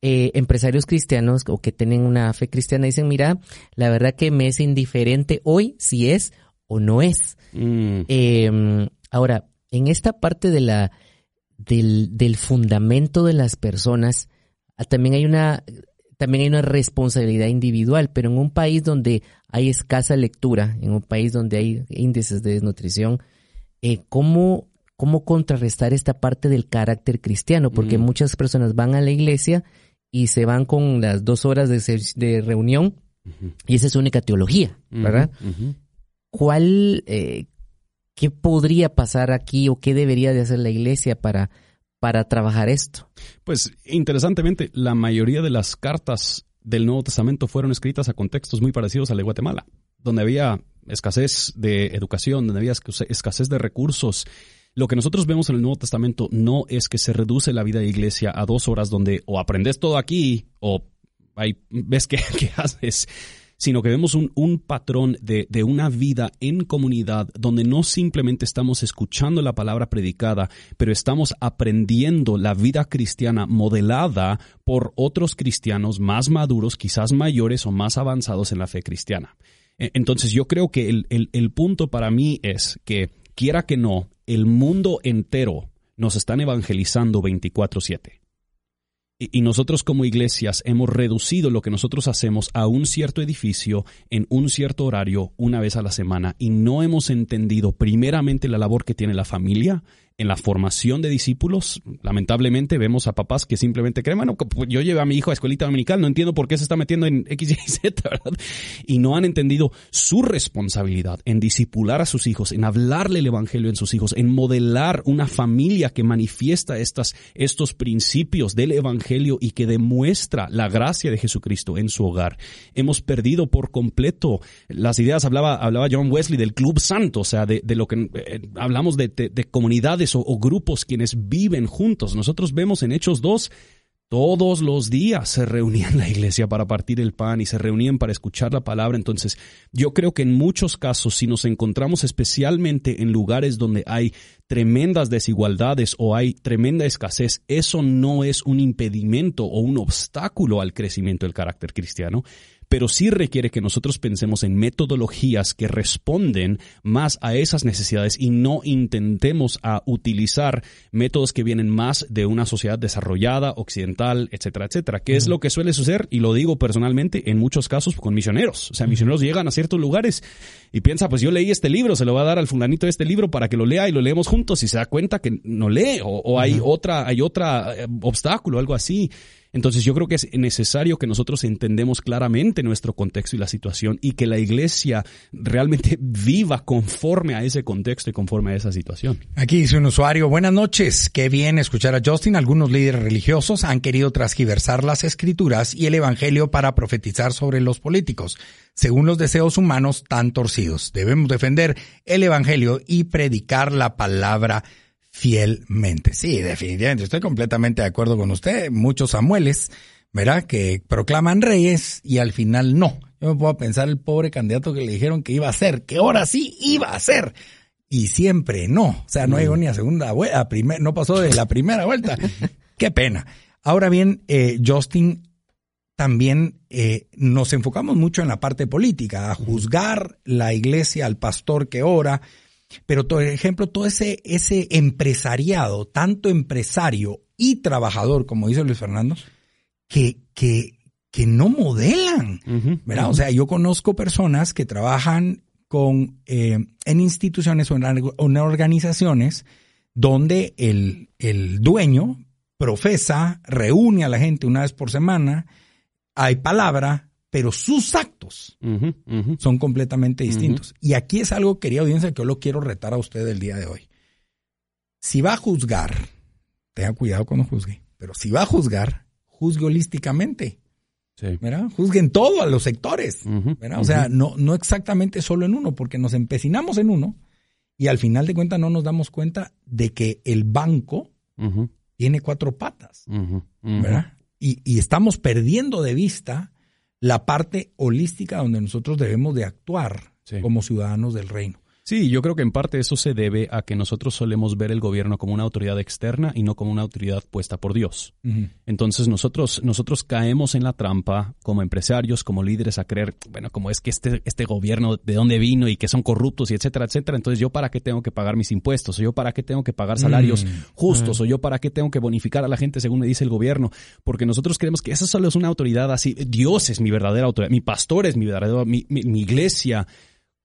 eh, empresarios cristianos o que tienen una fe cristiana dicen, mira, la verdad que me es indiferente hoy si es o no es. Mm. Em, ahora, en esta parte de la, del, del fundamento de las personas, ah, también hay una también hay una responsabilidad individual, pero en un país donde hay escasa lectura, en un país donde hay índices de desnutrición, eh, ¿cómo, ¿cómo contrarrestar esta parte del carácter cristiano? Porque mm. muchas personas van a la iglesia y se van con las dos horas de, de reunión y esa es su única teología, ¿verdad? ¿Cuál, eh, ¿Qué podría pasar aquí o qué debería de hacer la iglesia para, para trabajar esto? Pues interesantemente, la mayoría de las cartas del Nuevo Testamento fueron escritas a contextos muy parecidos al de Guatemala, donde había escasez de educación, donde había escasez de recursos. Lo que nosotros vemos en el Nuevo Testamento no es que se reduce la vida de iglesia a dos horas donde o aprendes todo aquí o ves qué, <laughs> qué haces sino que vemos un, un patrón de, de, una vida en comunidad donde no simplemente estamos escuchando la palabra predicada, pero estamos aprendiendo la vida cristiana modelada por otros cristianos más maduros, quizás mayores o más avanzados en la fe cristiana. E, entonces yo creo que el, el, el punto para mí es que, quiera que no, el mundo entero nos están evangelizando 24/7. Y nosotros como iglesias hemos reducido lo que nosotros hacemos a un cierto edificio en un cierto horario una vez a la semana y no hemos entendido primeramente la labor que tiene la familia en la formación de discípulos, lamentablemente vemos a papás que simplemente creen, bueno, pues, yo llevo a mi hijo a escuelita dominical, no entiendo por qué se está metiendo en <laughs> X, Y, Z, ¿verdad? Y no han entendido su responsabilidad en discipular a sus hijos, en hablarle el evangelio en sus hijos, en modelar una familia que manifiesta estas, estos principios del evangelio y que demuestra la gracia de Jesucristo en su hogar. Hemos perdido por completo las ideas, hablaba, hablaba John Wesley del club santo, o sea, de, lo que eh, hablamos de, de comunidades o, grupos quienes viven juntos. Nosotros vemos en Hechos 2 todos los días se reunían la iglesia para partir el pan y se reunían para escuchar la palabra. Entonces, yo creo que en muchos casos, si nos encontramos especialmente en lugares donde hay tremendas desigualdades o hay tremenda escasez, eso no es un impedimento o un obstáculo al crecimiento del carácter cristiano, pero sí requiere que nosotros pensemos en metodologías que responden más a esas necesidades y no intentemos a utilizar métodos que vienen más de una sociedad desarrollada, occidental, etcétera, etcétera, que es lo que suele suceder, y lo digo personalmente, en muchos casos con misioneros. O sea, misioneros llegan a ciertos lugares y piensa, pues yo leí este libro, se lo va a dar al fulanito de este libro para que lo lea y lo leemos juntos y se da cuenta que no lee o, hay otra, hay otra eh, obstáculo, algo así. Entonces yo creo que es necesario que nosotros entendemos claramente nuestro contexto y la situación y que la iglesia realmente <laughs> viva conforme a ese contexto y conforme a esa situación. Aquí dice un usuario, buenas noches, qué bien escuchar a Justin. Algunos líderes religiosos han querido transgiversar las escrituras y el evangelio para profetizar sobre los políticos, según los deseos humanos tan torcidos. Debemos defender el evangelio y predicar la palabra fielmente. Sí, definitivamente, estoy completamente de acuerdo con usted. Muchos Samueles, ¿verdad? Que proclaman reyes y al final no. Yo me puedo pensar el pobre candidato que le dijeron que iba a ser, que ahora sí iba a ser. Y siempre no. O sea, no llegó ni a segunda vuelta, no pasó de la primera vuelta. <laughs> Qué pena. Ahora bien, eh, Justin, también eh, nos enfocamos mucho en la parte política, a juzgar la iglesia, al pastor que ora, pero, por ejemplo, todo ese, ese empresariado, tanto empresario y trabajador, como dice Luis Fernando, que, que, que no modelan, ¿verdad? O sea, yo conozco personas que trabajan con, eh, en instituciones o en, organizaciones donde el, el dueño profesa, reúne a la gente una vez por semana, hay palabra, pero sus actos son completamente distintos. Y aquí es algo, querida audiencia, que yo lo quiero retar a usted el día de hoy. Si va a juzgar, tenga cuidado cuando juzgue, pero si va a juzgar, juzgue holísticamente. Sí. ¿verdad? Juzguen todo a los sectores. O sea, no, no exactamente solo en uno, porque nos empecinamos en uno y al final de cuentas no nos damos cuenta de que el banco tiene cuatro patas. ¿verdad? Y, y, estamos perdiendo de vista la parte holística donde nosotros debemos de actuar como ciudadanos del reino. Sí, yo creo que en parte eso se debe a que nosotros solemos ver el gobierno como una autoridad externa y no como una autoridad puesta por Dios. Entonces nosotros, nosotros caemos en la trampa como empresarios, como líderes a creer, bueno, como es que este, este gobierno de dónde vino y que son corruptos y etcétera, etcétera. Entonces yo para qué tengo que pagar mis impuestos, o yo para qué tengo que pagar salarios mm. justos, o yo para qué tengo que bonificar a la gente según me dice el gobierno, porque nosotros creemos que esa solo es una autoridad así. Dios es mi verdadera autoridad, mi pastor es mi verdadera, mi, mi iglesia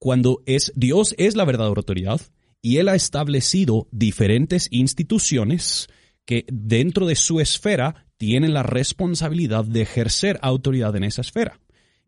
cuando es Dios es la verdadera autoridad y Él ha establecido diferentes instituciones que dentro de su esfera tienen la responsabilidad de ejercer autoridad en esa esfera.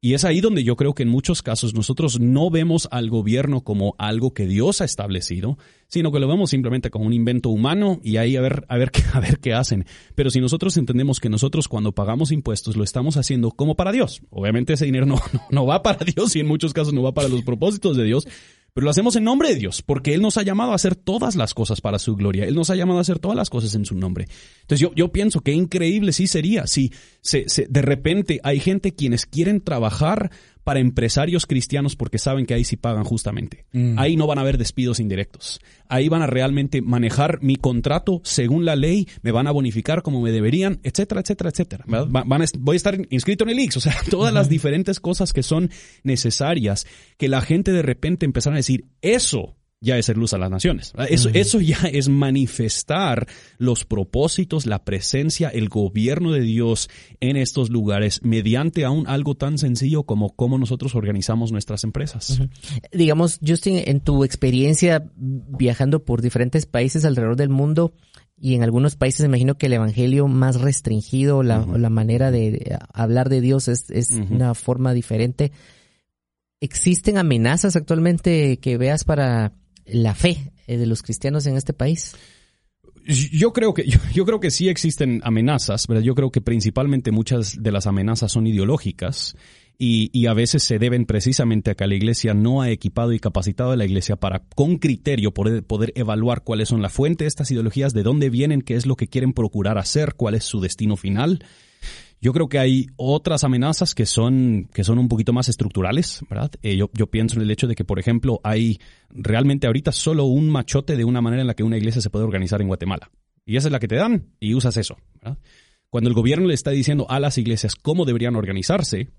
Y es ahí donde yo creo que en muchos casos nosotros no vemos al gobierno como algo que Dios ha establecido, sino que lo vemos simplemente como un invento humano y ahí a ver, a ver, <laughs> a ver qué hacen. Pero si nosotros entendemos que nosotros cuando pagamos impuestos lo estamos haciendo como para Dios, obviamente ese dinero no, <laughs> no va para Dios y en muchos casos no va para los propósitos de Dios, pero lo hacemos en nombre de Dios, porque Él nos ha llamado a hacer todas las cosas para su gloria. Él nos ha llamado a hacer todas las cosas en su nombre. Entonces yo, yo pienso que increíble sí sería si se, de repente hay gente quienes quieren trabajar para empresarios cristianos porque saben que ahí sí pagan justamente. Mm. Ahí no van a haber despidos indirectos. Ahí van a realmente manejar mi contrato según la ley, me van a bonificar como me deberían, etcétera, etcétera, etcétera. Van voy a estar inscrito en el IX, o sea, <laughs> todas las diferentes cosas que son necesarias que la gente de repente empezara a decir, eso ya es ser luz a las naciones. Eso, eso ya es manifestar los propósitos, la presencia, el gobierno de Dios en estos lugares mediante aún algo tan sencillo como cómo nosotros organizamos nuestras empresas. Digamos, Justin, en tu experiencia viajando por diferentes países alrededor del mundo, y en algunos países me imagino que el evangelio más restringido, la, la manera de hablar de Dios es, es una forma diferente. ¿Existen amenazas actualmente que veas para la fe eh, de los cristianos en este país? Yo creo que yo, creo que sí existen amenazas, pero yo creo que principalmente muchas de las amenazas son ideológicas y, y, a veces se deben precisamente a que la iglesia no ha equipado y capacitado a la iglesia para con criterio poder, poder evaluar cuáles son la fuente de estas ideologías, de dónde vienen, qué es lo que quieren procurar hacer, cuál es su destino final. Yo creo que hay otras amenazas que son, que son un poquito más estructurales, ¿verdad? Eh, yo, pienso en el hecho de que, por ejemplo, hay realmente ahorita solo un machote de una manera en la que una iglesia se puede organizar en Guatemala. Y esa es la que te dan y usas eso. Cuando el gobierno le está diciendo a las iglesias cómo deberían organizarse,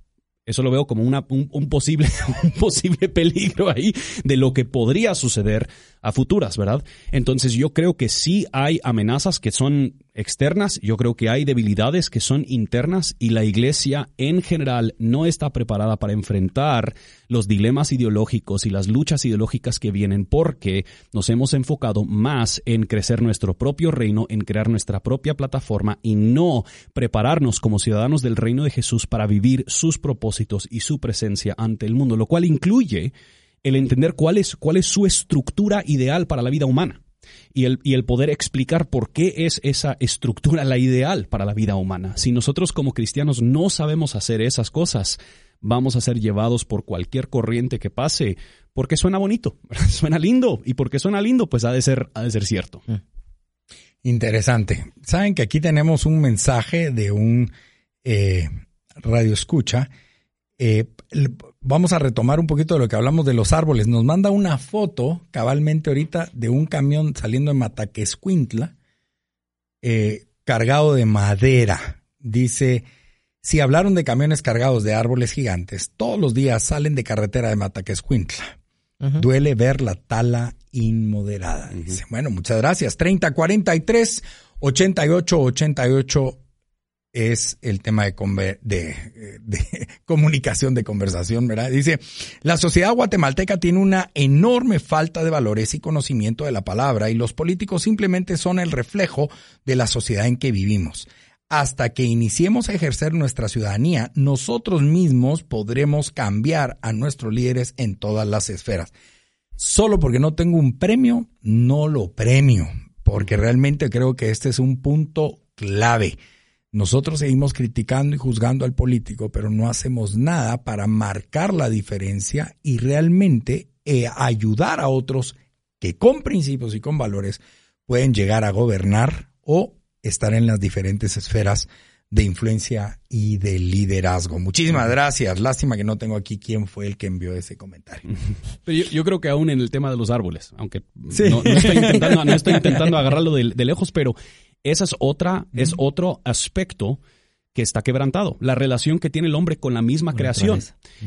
eso lo veo como una, un, posible, <laughs> un posible peligro ahí de lo que podría suceder a futuras, ¿verdad? Entonces yo creo que sí hay amenazas que son externas, yo creo que hay debilidades que son internas y la iglesia en general no está preparada para enfrentar los dilemas ideológicos y las luchas ideológicas que vienen porque nos hemos enfocado más en crecer nuestro propio reino, en crear nuestra propia plataforma y no prepararnos como ciudadanos del reino de Jesús para vivir sus propósitos y su presencia ante el mundo, lo cual incluye el entender cuál es, cuál es su estructura ideal para la vida humana y el, y el poder explicar por qué es esa estructura la ideal para la vida humana. Si nosotros como cristianos no sabemos hacer esas cosas, vamos a ser llevados por cualquier corriente que pase, porque suena bonito, <laughs> suena lindo, y porque suena lindo, pues ha de ser, ha de ser cierto. Mm. Interesante. Saben que aquí tenemos un mensaje de un eh, radio escucha. Eh, vamos a retomar un poquito de lo que hablamos de los árboles. Nos manda una foto cabalmente ahorita de un camión saliendo de Mataquescuintla eh, cargado de madera. Dice, si hablaron de camiones cargados de árboles gigantes, todos los días salen de carretera de Mataquescuintla. Duele ver la tala inmoderada. Dice, bueno, muchas gracias. 30, 43, 88, 88 es el tema de, de, <laughs> comunicación, de conversación, ¿verdad? Dice, la sociedad guatemalteca tiene una enorme falta de valores y conocimiento de la palabra y los políticos simplemente son el reflejo de la sociedad en que vivimos. Hasta que iniciemos a ejercer nuestra ciudadanía, nosotros mismos podremos cambiar a nuestros líderes en todas las esferas. Solo porque no tengo un premio, no lo premio, porque realmente creo que este es un punto clave. Nosotros seguimos criticando y juzgando al político, pero no hacemos nada para marcar la diferencia y realmente eh, ayudar a otros que con principios y con valores pueden llegar a gobernar o estar en las diferentes esferas de influencia y de liderazgo. Muchísimas gracias. Lástima que no tengo aquí quién fue el que envió ese comentario. <laughs> Pero yo, creo que aún en el tema de los árboles, aunque no, estoy intentando, <laughs> agarrarlo de, lejos, pero esa es otra, es otro aspecto que está quebrantado. La relación que tiene el hombre con la misma creación.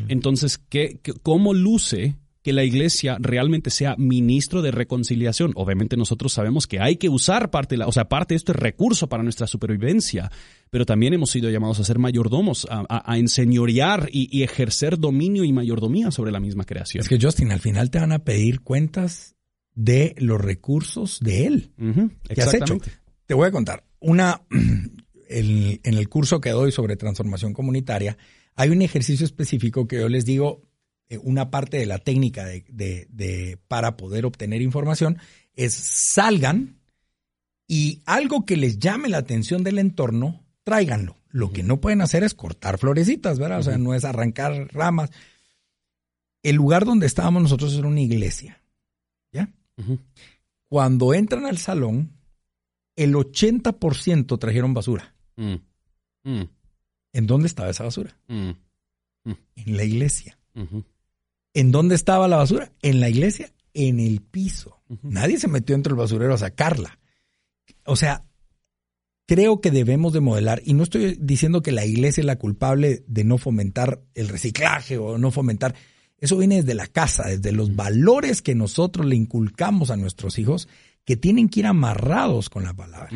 Entonces, ¿qué, cómo luce que la iglesia realmente sea ministro de reconciliación. Obviamente nosotros sabemos que hay que usar parte de la, o sea, parte de esto es recurso para nuestra supervivencia, pero también hemos sido llamados a ser mayordomos, a, a, enseñorear y, ejercer dominio y mayordomía sobre la misma creación. Es que Justin, al final te van a pedir cuentas de los recursos de él. ¿Qué has hecho? Te voy a contar. Una, <clears throat> en el curso que doy sobre transformación comunitaria, hay un ejercicio específico que yo les digo, eh, una parte de la técnica de, para poder obtener información es salgan y algo que les llame la atención del entorno, tráiganlo. Lo que no pueden hacer es cortar florecitas, ¿verdad? O sea, no es arrancar ramas. El lugar donde estábamos nosotros era una iglesia, ¿ya? Cuando entran al salón, el 80% trajeron basura. Mm. Mm. ¿En dónde estaba esa basura? Mm. En la iglesia. ¿En dónde estaba la basura? En la iglesia, en el piso. Nadie se metió dentro del basurero a sacarla. O sea, creo que debemos de modelar, y no estoy diciendo que la iglesia es la culpable de no fomentar el reciclaje o no fomentar, eso viene desde la casa, desde los valores que nosotros le inculcamos a nuestros hijos que tienen que ir amarrados con la palabra.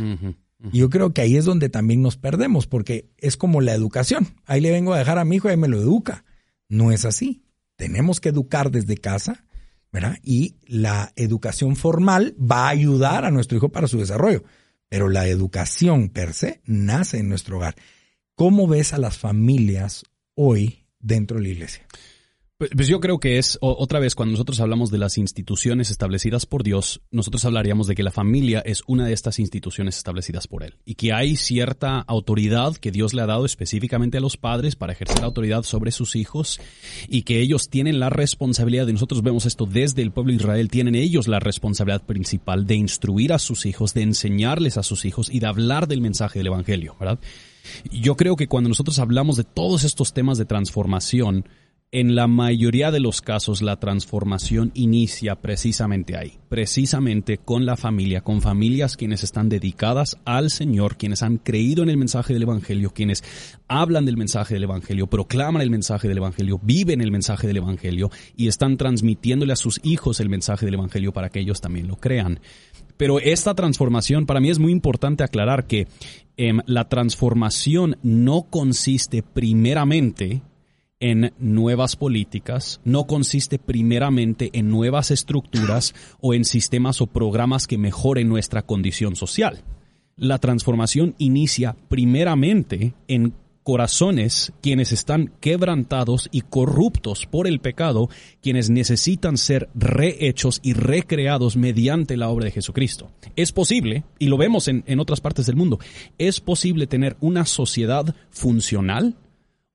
Y yo creo que ahí es donde también nos perdemos, porque es como la educación. Ahí le vengo a dejar a mi hijo y me lo educa. No es así. Tenemos que educar desde casa, ¿verdad? Y la educación formal va a ayudar a nuestro hijo para su desarrollo. Pero la educación per se nace en nuestro hogar. ¿Cómo ves a las familias hoy dentro de la iglesia? Pues, pues, yo creo que es, otra vez, cuando nosotros hablamos de las instituciones establecidas por Dios, nosotros hablaríamos de que la familia es una de estas instituciones establecidas por Él y que hay cierta autoridad que Dios le ha dado específicamente a los padres para ejercer autoridad sobre sus hijos y que ellos tienen la responsabilidad, y nosotros vemos esto desde el pueblo de Israel, tienen ellos la responsabilidad principal de instruir a sus hijos, de enseñarles a sus hijos y de hablar del mensaje del Evangelio, ¿verdad? Yo creo que cuando nosotros hablamos de todos estos temas de transformación, en la mayoría de los casos la transformación inicia precisamente ahí, precisamente con la familia, con familias quienes están dedicadas al Señor, quienes han creído en el mensaje del Evangelio, quienes hablan del mensaje del Evangelio, proclaman el mensaje del Evangelio, viven el mensaje del Evangelio y están transmitiéndole a sus hijos el mensaje del Evangelio para que ellos también lo crean. Pero esta transformación, para mí es muy importante aclarar que em, la transformación no consiste primeramente en nuevas políticas, no consiste primeramente en nuevas estructuras o en sistemas o programas que mejoren nuestra condición social. La transformación inicia primeramente en corazones quienes están quebrantados y corruptos por el pecado, quienes necesitan ser rehechos y recreados mediante la obra de Jesucristo. Es posible, y lo vemos en, en otras partes del mundo, es posible tener una sociedad funcional,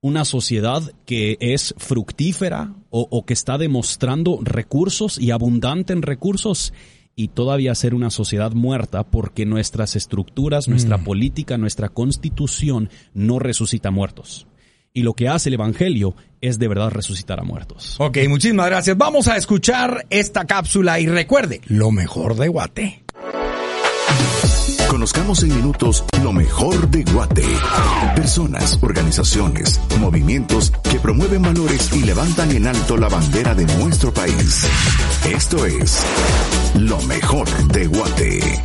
una sociedad que es fructífera o, que está demostrando recursos y abundante en recursos y todavía ser una sociedad muerta porque nuestras estructuras, nuestra mm. política, nuestra constitución no resucita muertos. Y lo que hace el Evangelio es de verdad resucitar a muertos. Ok, muchísimas gracias. Vamos a escuchar esta cápsula y recuerde, lo mejor de Guate. Conozcamos en minutos lo mejor de Guate. Personas, organizaciones, movimientos que promueven valores y levantan en alto la bandera de nuestro país. Esto es lo mejor de Guate.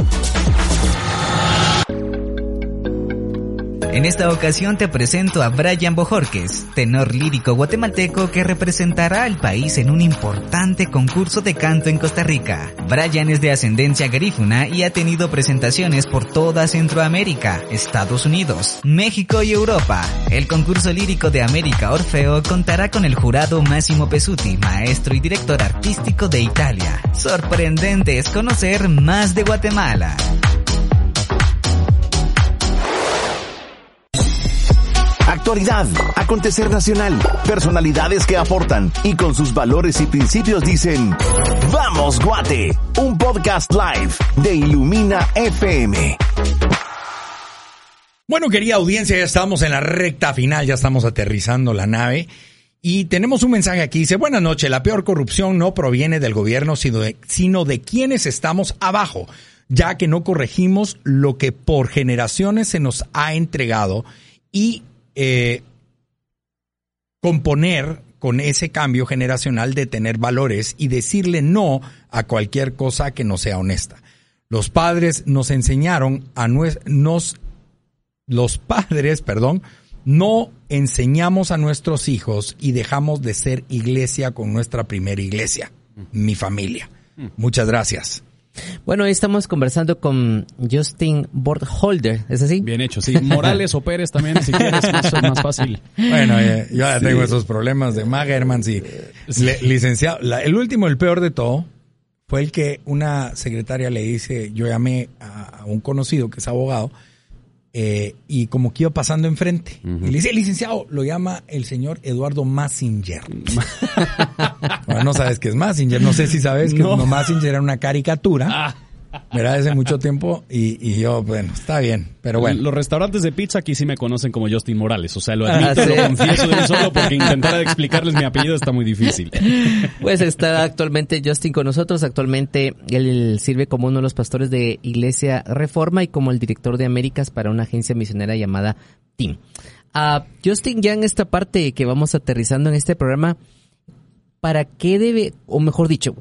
En esta ocasión te presento a Brian Bojorques, tenor lírico guatemalteco que representará al país en un importante concurso de canto en Costa Rica. Brian es de ascendencia garífuna y ha tenido presentaciones por toda Centroamérica, Estados Unidos, México y Europa. El concurso lírico de América Orfeo contará con el jurado Máximo Pesuti, maestro y director artístico de Italia. Sorprendente es conocer más de Guatemala. Actualidad, acontecer nacional, personalidades que aportan y con sus valores y principios dicen, vamos Guate, un podcast live de Ilumina FM. Bueno, querida audiencia, ya estamos en la recta final, ya estamos aterrizando la nave. Y tenemos un mensaje aquí, dice, buenas noches, la peor corrupción no proviene del gobierno, sino de, sino de quienes estamos abajo, ya que no corregimos lo que por generaciones se nos ha entregado y eh, componer con ese cambio generacional de tener valores y decirle no a cualquier cosa que no sea honesta. Los padres nos enseñaron a nos los padres, <laughs> perdón, no enseñamos a nuestros hijos y dejamos de ser iglesia con nuestra primera iglesia, mi familia. Muchas gracias. Bueno, hoy estamos conversando con Justin Bordholder, ¿es así? Bien hecho, sí. Morales o Pérez también, si quieres, eso es más fácil. Bueno, eh, yo ya tengo esos problemas de Magerman, sí. licenciado, el último, el peor de todo, fue el que una secretaria le dice, yo llamé a un conocido que es abogado, eh, y como que iba pasando enfrente. Y le dice, licenciado, lo llama el señor Eduardo Massinger. <laughs> no sabes qué es Massinger, no sé si sabes que no. Massinger era una caricatura. Ah. Mira, hace mucho tiempo y, yo, bueno, está bien, pero bueno. Los restaurantes de pizza aquí sí me conocen como Justin Morales, o sea, lo admito, ah, lo confieso de solo porque intentar explicarles mi apellido está muy difícil. Pues está actualmente Justin con nosotros, actualmente él sirve como uno de los pastores de Iglesia Reforma y como el director de Américas para una agencia misionera llamada Team. Uh, Justin, ya en esta parte que vamos aterrizando en este programa, ¿para qué debe, o mejor dicho,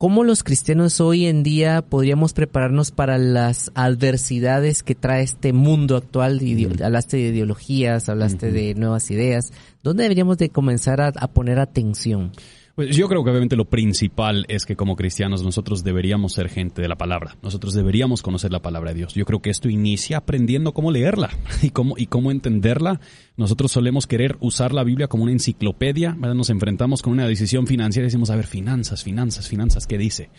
¿Cómo los cristianos hoy en día podríamos prepararnos para las adversidades que trae este mundo actual? Hablaste de ideologías, hablaste de nuevas ideas. ¿Dónde deberíamos de comenzar a poner atención? Pues yo creo que obviamente lo principal es que como cristianos nosotros deberíamos ser gente de la palabra. Nosotros deberíamos conocer la palabra de Dios. Yo creo que esto inicia aprendiendo cómo leerla <laughs> y cómo, y cómo entenderla. Nosotros solemos querer usar la Biblia como una enciclopedia. Nos enfrentamos con una decisión financiera y decimos, a ver, finanzas, finanzas, finanzas, ¿qué dice?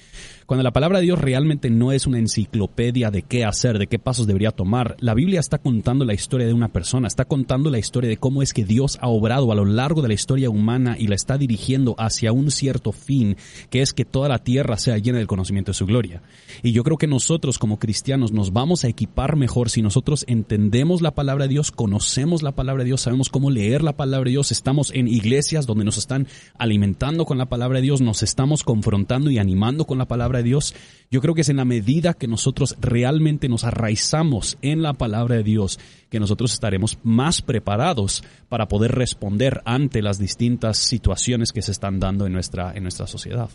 Cuando la palabra de Dios realmente no es una enciclopedia de qué hacer, de qué pasos debería tomar, la Biblia está contando la historia de una persona, está contando la historia de cómo es que Dios ha obrado a lo largo de la historia humana y la está dirigiendo hacia un cierto fin, que es que toda la tierra sea llena del conocimiento de su gloria. Y yo creo que nosotros como cristianos nos vamos a equipar mejor si nosotros entendemos la palabra de Dios, conocemos la palabra de Dios, sabemos cómo leer la palabra de Dios, estamos en iglesias donde nos están alimentando con la palabra de Dios, nos estamos confrontando y animando con la palabra de Dios, yo creo que es en la medida que nosotros realmente nos arraizamos en la palabra de Dios que nosotros estaremos más preparados para poder responder ante las distintas situaciones que se están dando en nuestra, en nuestra sociedad.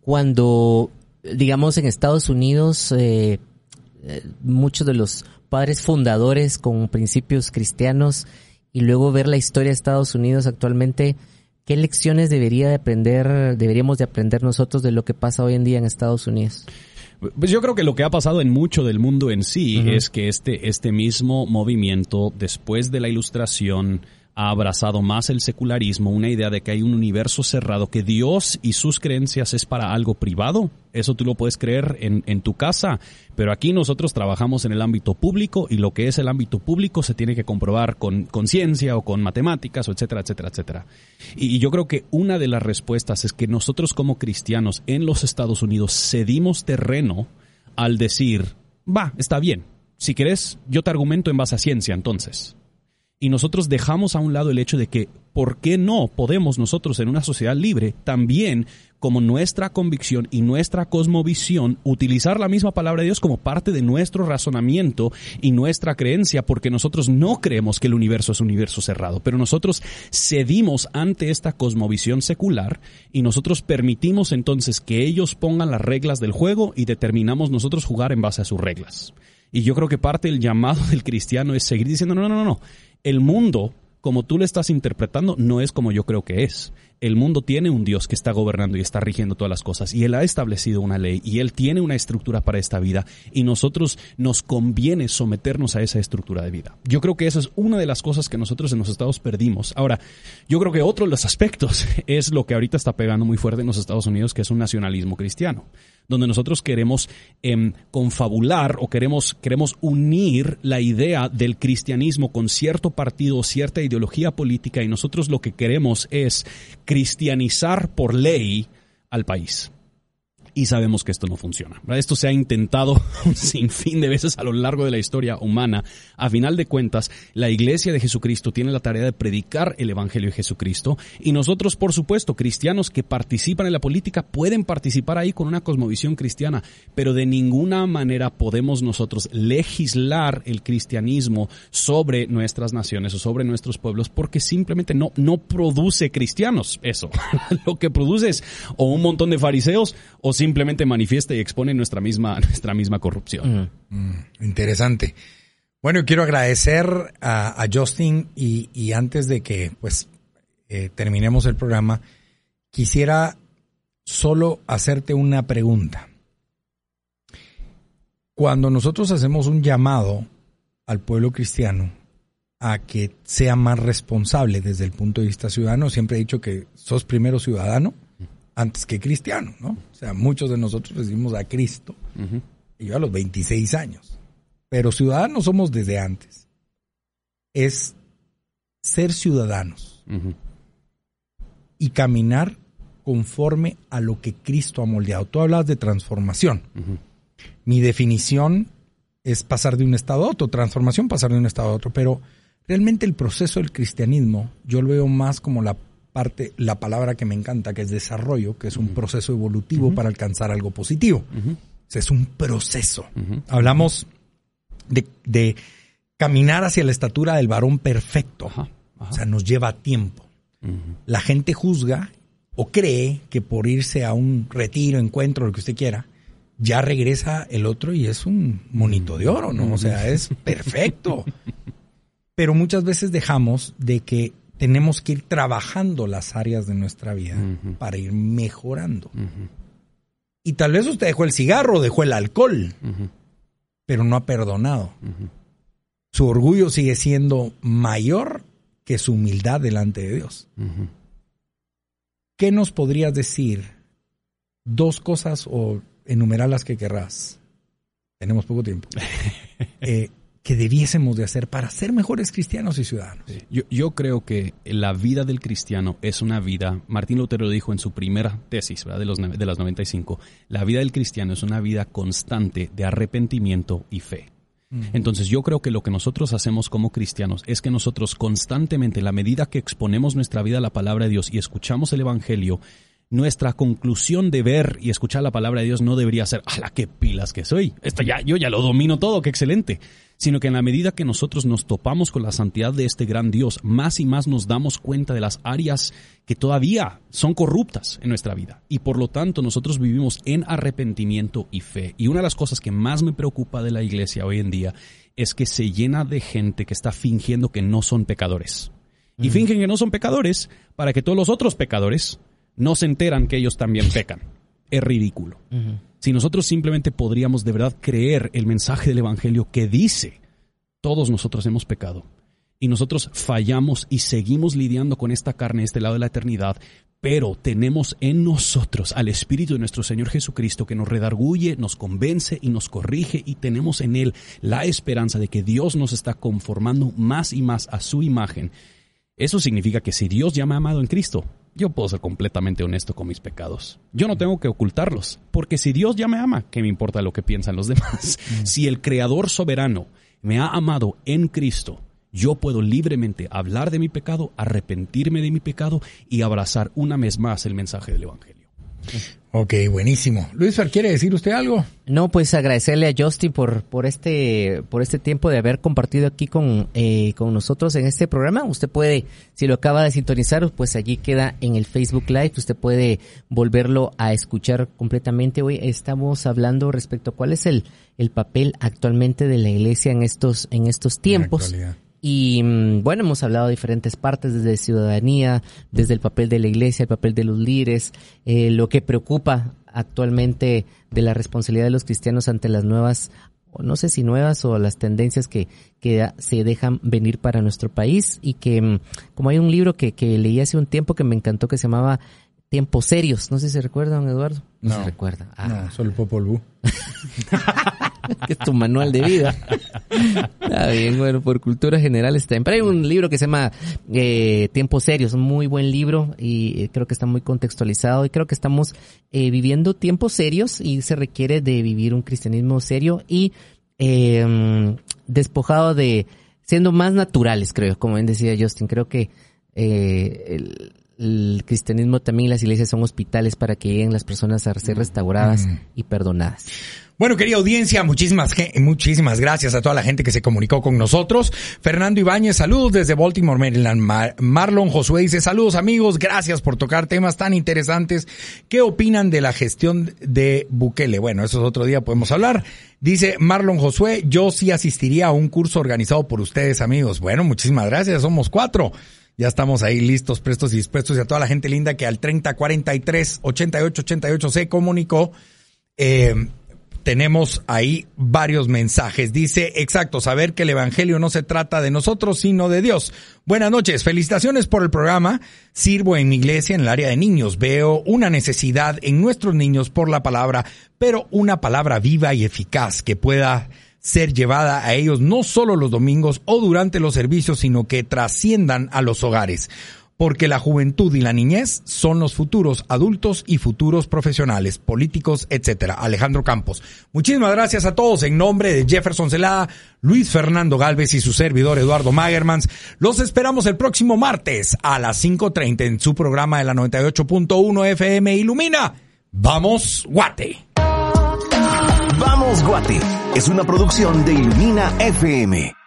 Cuando, digamos, en Estados Unidos, eh, eh, muchos de los padres fundadores con principios cristianos y luego ver la historia de Estados Unidos actualmente, ¿Qué lecciones debería de aprender, deberíamos de aprender nosotros de lo que pasa hoy en día en Estados Unidos? Pues yo creo que lo que ha pasado en mucho del mundo en sí es que este, este mismo movimiento, después de la ilustración, ha abrazado más el secularismo, una idea de que hay un universo cerrado, que Dios y sus creencias es para algo privado. Eso tú lo puedes creer en, en tu casa, pero aquí nosotros trabajamos en el ámbito público y lo que es el ámbito público se tiene que comprobar con, con ciencia o con matemáticas, o etcétera, etcétera, etcétera. Y, y yo creo que una de las respuestas es que nosotros como cristianos en los Estados Unidos cedimos terreno al decir, va, está bien, si querés, yo te argumento en base a ciencia entonces y nosotros dejamos a un lado el hecho de que, ¿por qué no podemos nosotros en una sociedad libre también, como nuestra convicción y nuestra cosmovisión, utilizar la misma palabra de Dios como parte de nuestro razonamiento y nuestra creencia? Porque nosotros no creemos que el universo es un universo cerrado, pero nosotros cedimos ante esta cosmovisión secular y nosotros permitimos entonces que ellos pongan las reglas del juego y determinamos nosotros jugar en base a sus reglas. Y yo creo que parte del llamado del cristiano es seguir diciendo, no, no, no, no, el mundo, como tú lo estás interpretando, no es como yo creo que es el mundo tiene un Dios que está gobernando y está rigiendo todas las cosas y Él ha establecido una ley y Él tiene una estructura para esta vida y nosotros nos conviene someternos a esa estructura de vida. Yo creo que esa es una de las cosas que nosotros en los Estados perdimos. Ahora, yo creo que otro de los aspectos <laughs> es lo que ahorita está pegando muy fuerte en los Estados Unidos, que es un nacionalismo cristiano donde nosotros queremos em, confabular o queremos, queremos unir la idea del cristianismo con cierto partido o cierta ideología política y nosotros lo que queremos es cristianizar por ley al país y sabemos que esto no funciona. Esto se ha intentado <laughs> un sinfín de veces a lo largo de la historia humana. A final de cuentas, la iglesia de Jesucristo tiene la tarea de predicar el Evangelio de Jesucristo y nosotros, por supuesto, cristianos que participan en la política, pueden participar ahí con una cosmovisión cristiana, pero de ninguna manera podemos nosotros legislar el cristianismo sobre nuestras naciones o sobre nuestros pueblos porque simplemente no, no produce cristianos eso. <laughs> lo que produce es o un montón de fariseos o simplemente manifiesta y expone nuestra misma, <laughs> nuestra misma corrupción. Mm, interesante. Bueno, quiero agradecer a, Justin y, antes de que pues eh, terminemos el programa, quisiera solo hacerte una pregunta. Cuando nosotros hacemos un llamado al pueblo cristiano a que sea más responsable desde el punto de vista ciudadano, siempre he dicho que sos primero ciudadano antes que cristiano, ¿no? O sea, muchos de nosotros recibimos a Cristo y yo a los 26 años, pero ciudadanos somos desde antes. Es ser ciudadanos y caminar conforme a lo que Cristo ha moldeado. Tú hablas de transformación. Mi definición es pasar de un estado a otro, transformación, pasar de un estado a otro, pero realmente el proceso del cristianismo yo lo veo más como la parte, la palabra que me encanta, que es desarrollo, que es un proceso evolutivo para alcanzar algo positivo. es un proceso. Hablamos de, caminar hacia la estatura del varón perfecto. O sea, nos lleva tiempo. La gente juzga o cree que por irse a un retiro, encuentro, lo que usted quiera, ya regresa el otro y es un monito de oro, ¿no? O sea, es perfecto. Pero muchas veces dejamos de que tenemos que ir trabajando las áreas de nuestra vida para ir mejorando. Y tal vez usted dejó el cigarro, dejó el alcohol, pero no ha perdonado. Su orgullo sigue siendo mayor que su humildad delante de Dios. ¿Qué nos podrías decir? Dos cosas o enumerar las que querrás. Tenemos poco tiempo. <laughs> Eh, que debiésemos de hacer para ser mejores cristianos y ciudadanos. Yo, creo que la vida del cristiano es una vida, Martín Lutero lo dijo en su primera tesis ¿verdad? De, los, de las 95, la vida del cristiano es una vida constante de arrepentimiento y fe. Entonces yo creo que lo que nosotros hacemos como cristianos es que nosotros constantemente, en la medida que exponemos nuestra vida a la palabra de Dios y escuchamos el Evangelio, nuestra conclusión de ver y escuchar la palabra de Dios no debería ser, ¡ala, qué pilas que soy! Esto ya, yo ya lo domino todo, qué excelente sino que en la medida que nosotros nos topamos con la santidad de este gran Dios, más y más nos damos cuenta de las áreas que todavía son corruptas en nuestra vida. Y por lo tanto nosotros vivimos en arrepentimiento y fe. Y una de las cosas que más me preocupa de la iglesia hoy en día es que se llena de gente que está fingiendo que no son pecadores. Y fingen que no son pecadores para que todos los otros pecadores no se enteran que ellos también pecan. Es ridículo si nosotros simplemente podríamos de verdad creer el mensaje del Evangelio que dice, todos nosotros hemos pecado y nosotros fallamos y seguimos lidiando con esta carne, este lado de la eternidad, pero tenemos en nosotros al Espíritu de nuestro Señor Jesucristo que nos redarguye, nos convence y nos corrige y tenemos en Él la esperanza de que Dios nos está conformando más y más a su imagen. Eso significa que si Dios ya me ha amado en Cristo, yo puedo ser completamente honesto con mis pecados. Yo no tengo que ocultarlos, porque si Dios ya me ama, ¿qué me importa lo que piensan los <laughs> demás? Mm. Si el Creador soberano me ha amado en Cristo, yo puedo libremente hablar de mi pecado, arrepentirme de mi pecado y abrazar una vez más el mensaje del Evangelio. Ok, buenísimo. Luis ¿quiere decir usted algo? No, pues agradecerle a Justin por, por este, por este tiempo de haber compartido aquí con, eh, con nosotros en este programa. Usted puede, si lo acaba de sintonizar, pues allí queda en el Facebook Live. Usted puede volverlo a escuchar completamente. Hoy estamos hablando respecto a cuál es el, el papel actualmente de la iglesia en estos, en estos tiempos. Y mm, bueno, hemos hablado de diferentes partes, desde ciudadanía, desde el papel de la iglesia, el papel de los líderes, eh, lo que preocupa actualmente de la responsabilidad de los cristianos ante las nuevas, no sé si nuevas o las tendencias que, que se dejan venir para nuestro país y que mm, como hay un libro que, que leí hace un tiempo que me encantó que se llamaba Tiempos Serios, no sé si se recuerdan Eduardo. No, se recuerda. Ah. No, solo el Popol Vuh. <laughs> que es tu manual de vida. <laughs> Está bien, bueno, por cultura general está Pero hay un libro que se llama eh, Tiempos Serios, un muy buen libro y eh, creo que está muy contextualizado y creo que estamos eh, viviendo tiempos serios y se requiere de vivir un cristianismo serio y eh, despojado de, siendo más naturales, creo, como bien decía Justin, creo que el, el cristianismo también las iglesias son hospitales para que lleguen las personas a ser restauradas mm. y perdonadas. Bueno, querida audiencia, muchísimas, muchísimas gracias a toda la gente que se comunicó con nosotros. Fernando Ibáñez, saludos desde Baltimore, Maryland. Marlon Josué dice, saludos amigos, gracias por tocar temas tan interesantes. ¿Qué opinan de la gestión de Bukele? Bueno, eso es otro día, podemos hablar. Dice Marlon Josué, yo sí asistiría a un curso organizado por ustedes, amigos. Bueno, muchísimas gracias, somos cuatro. Ya estamos ahí listos, prestos y dispuestos. Y a toda la gente linda que al 3043 8888 se comunicó. Eh, tenemos ahí varios mensajes. Dice, exacto, saber que el Evangelio no se trata de nosotros, sino de Dios. Buenas noches, felicitaciones por el programa. Sirvo en mi iglesia en el área de niños. Veo una necesidad en nuestros niños por la palabra, pero una palabra viva y eficaz que pueda ser llevada a ellos no solo los domingos o durante los servicios, sino que trasciendan a los hogares porque la juventud y la niñez son los futuros adultos y futuros profesionales, políticos, etcétera. Alejandro Campos. Muchísimas gracias a todos en nombre de Jefferson Celada, Luis Fernando Galvez y su servidor Eduardo Magermans. Los esperamos el próximo martes a las 5.30 en su programa de la 98.1 FM Ilumina. Vamos, Guate. Vamos, Guate. Es una producción de Ilumina FM.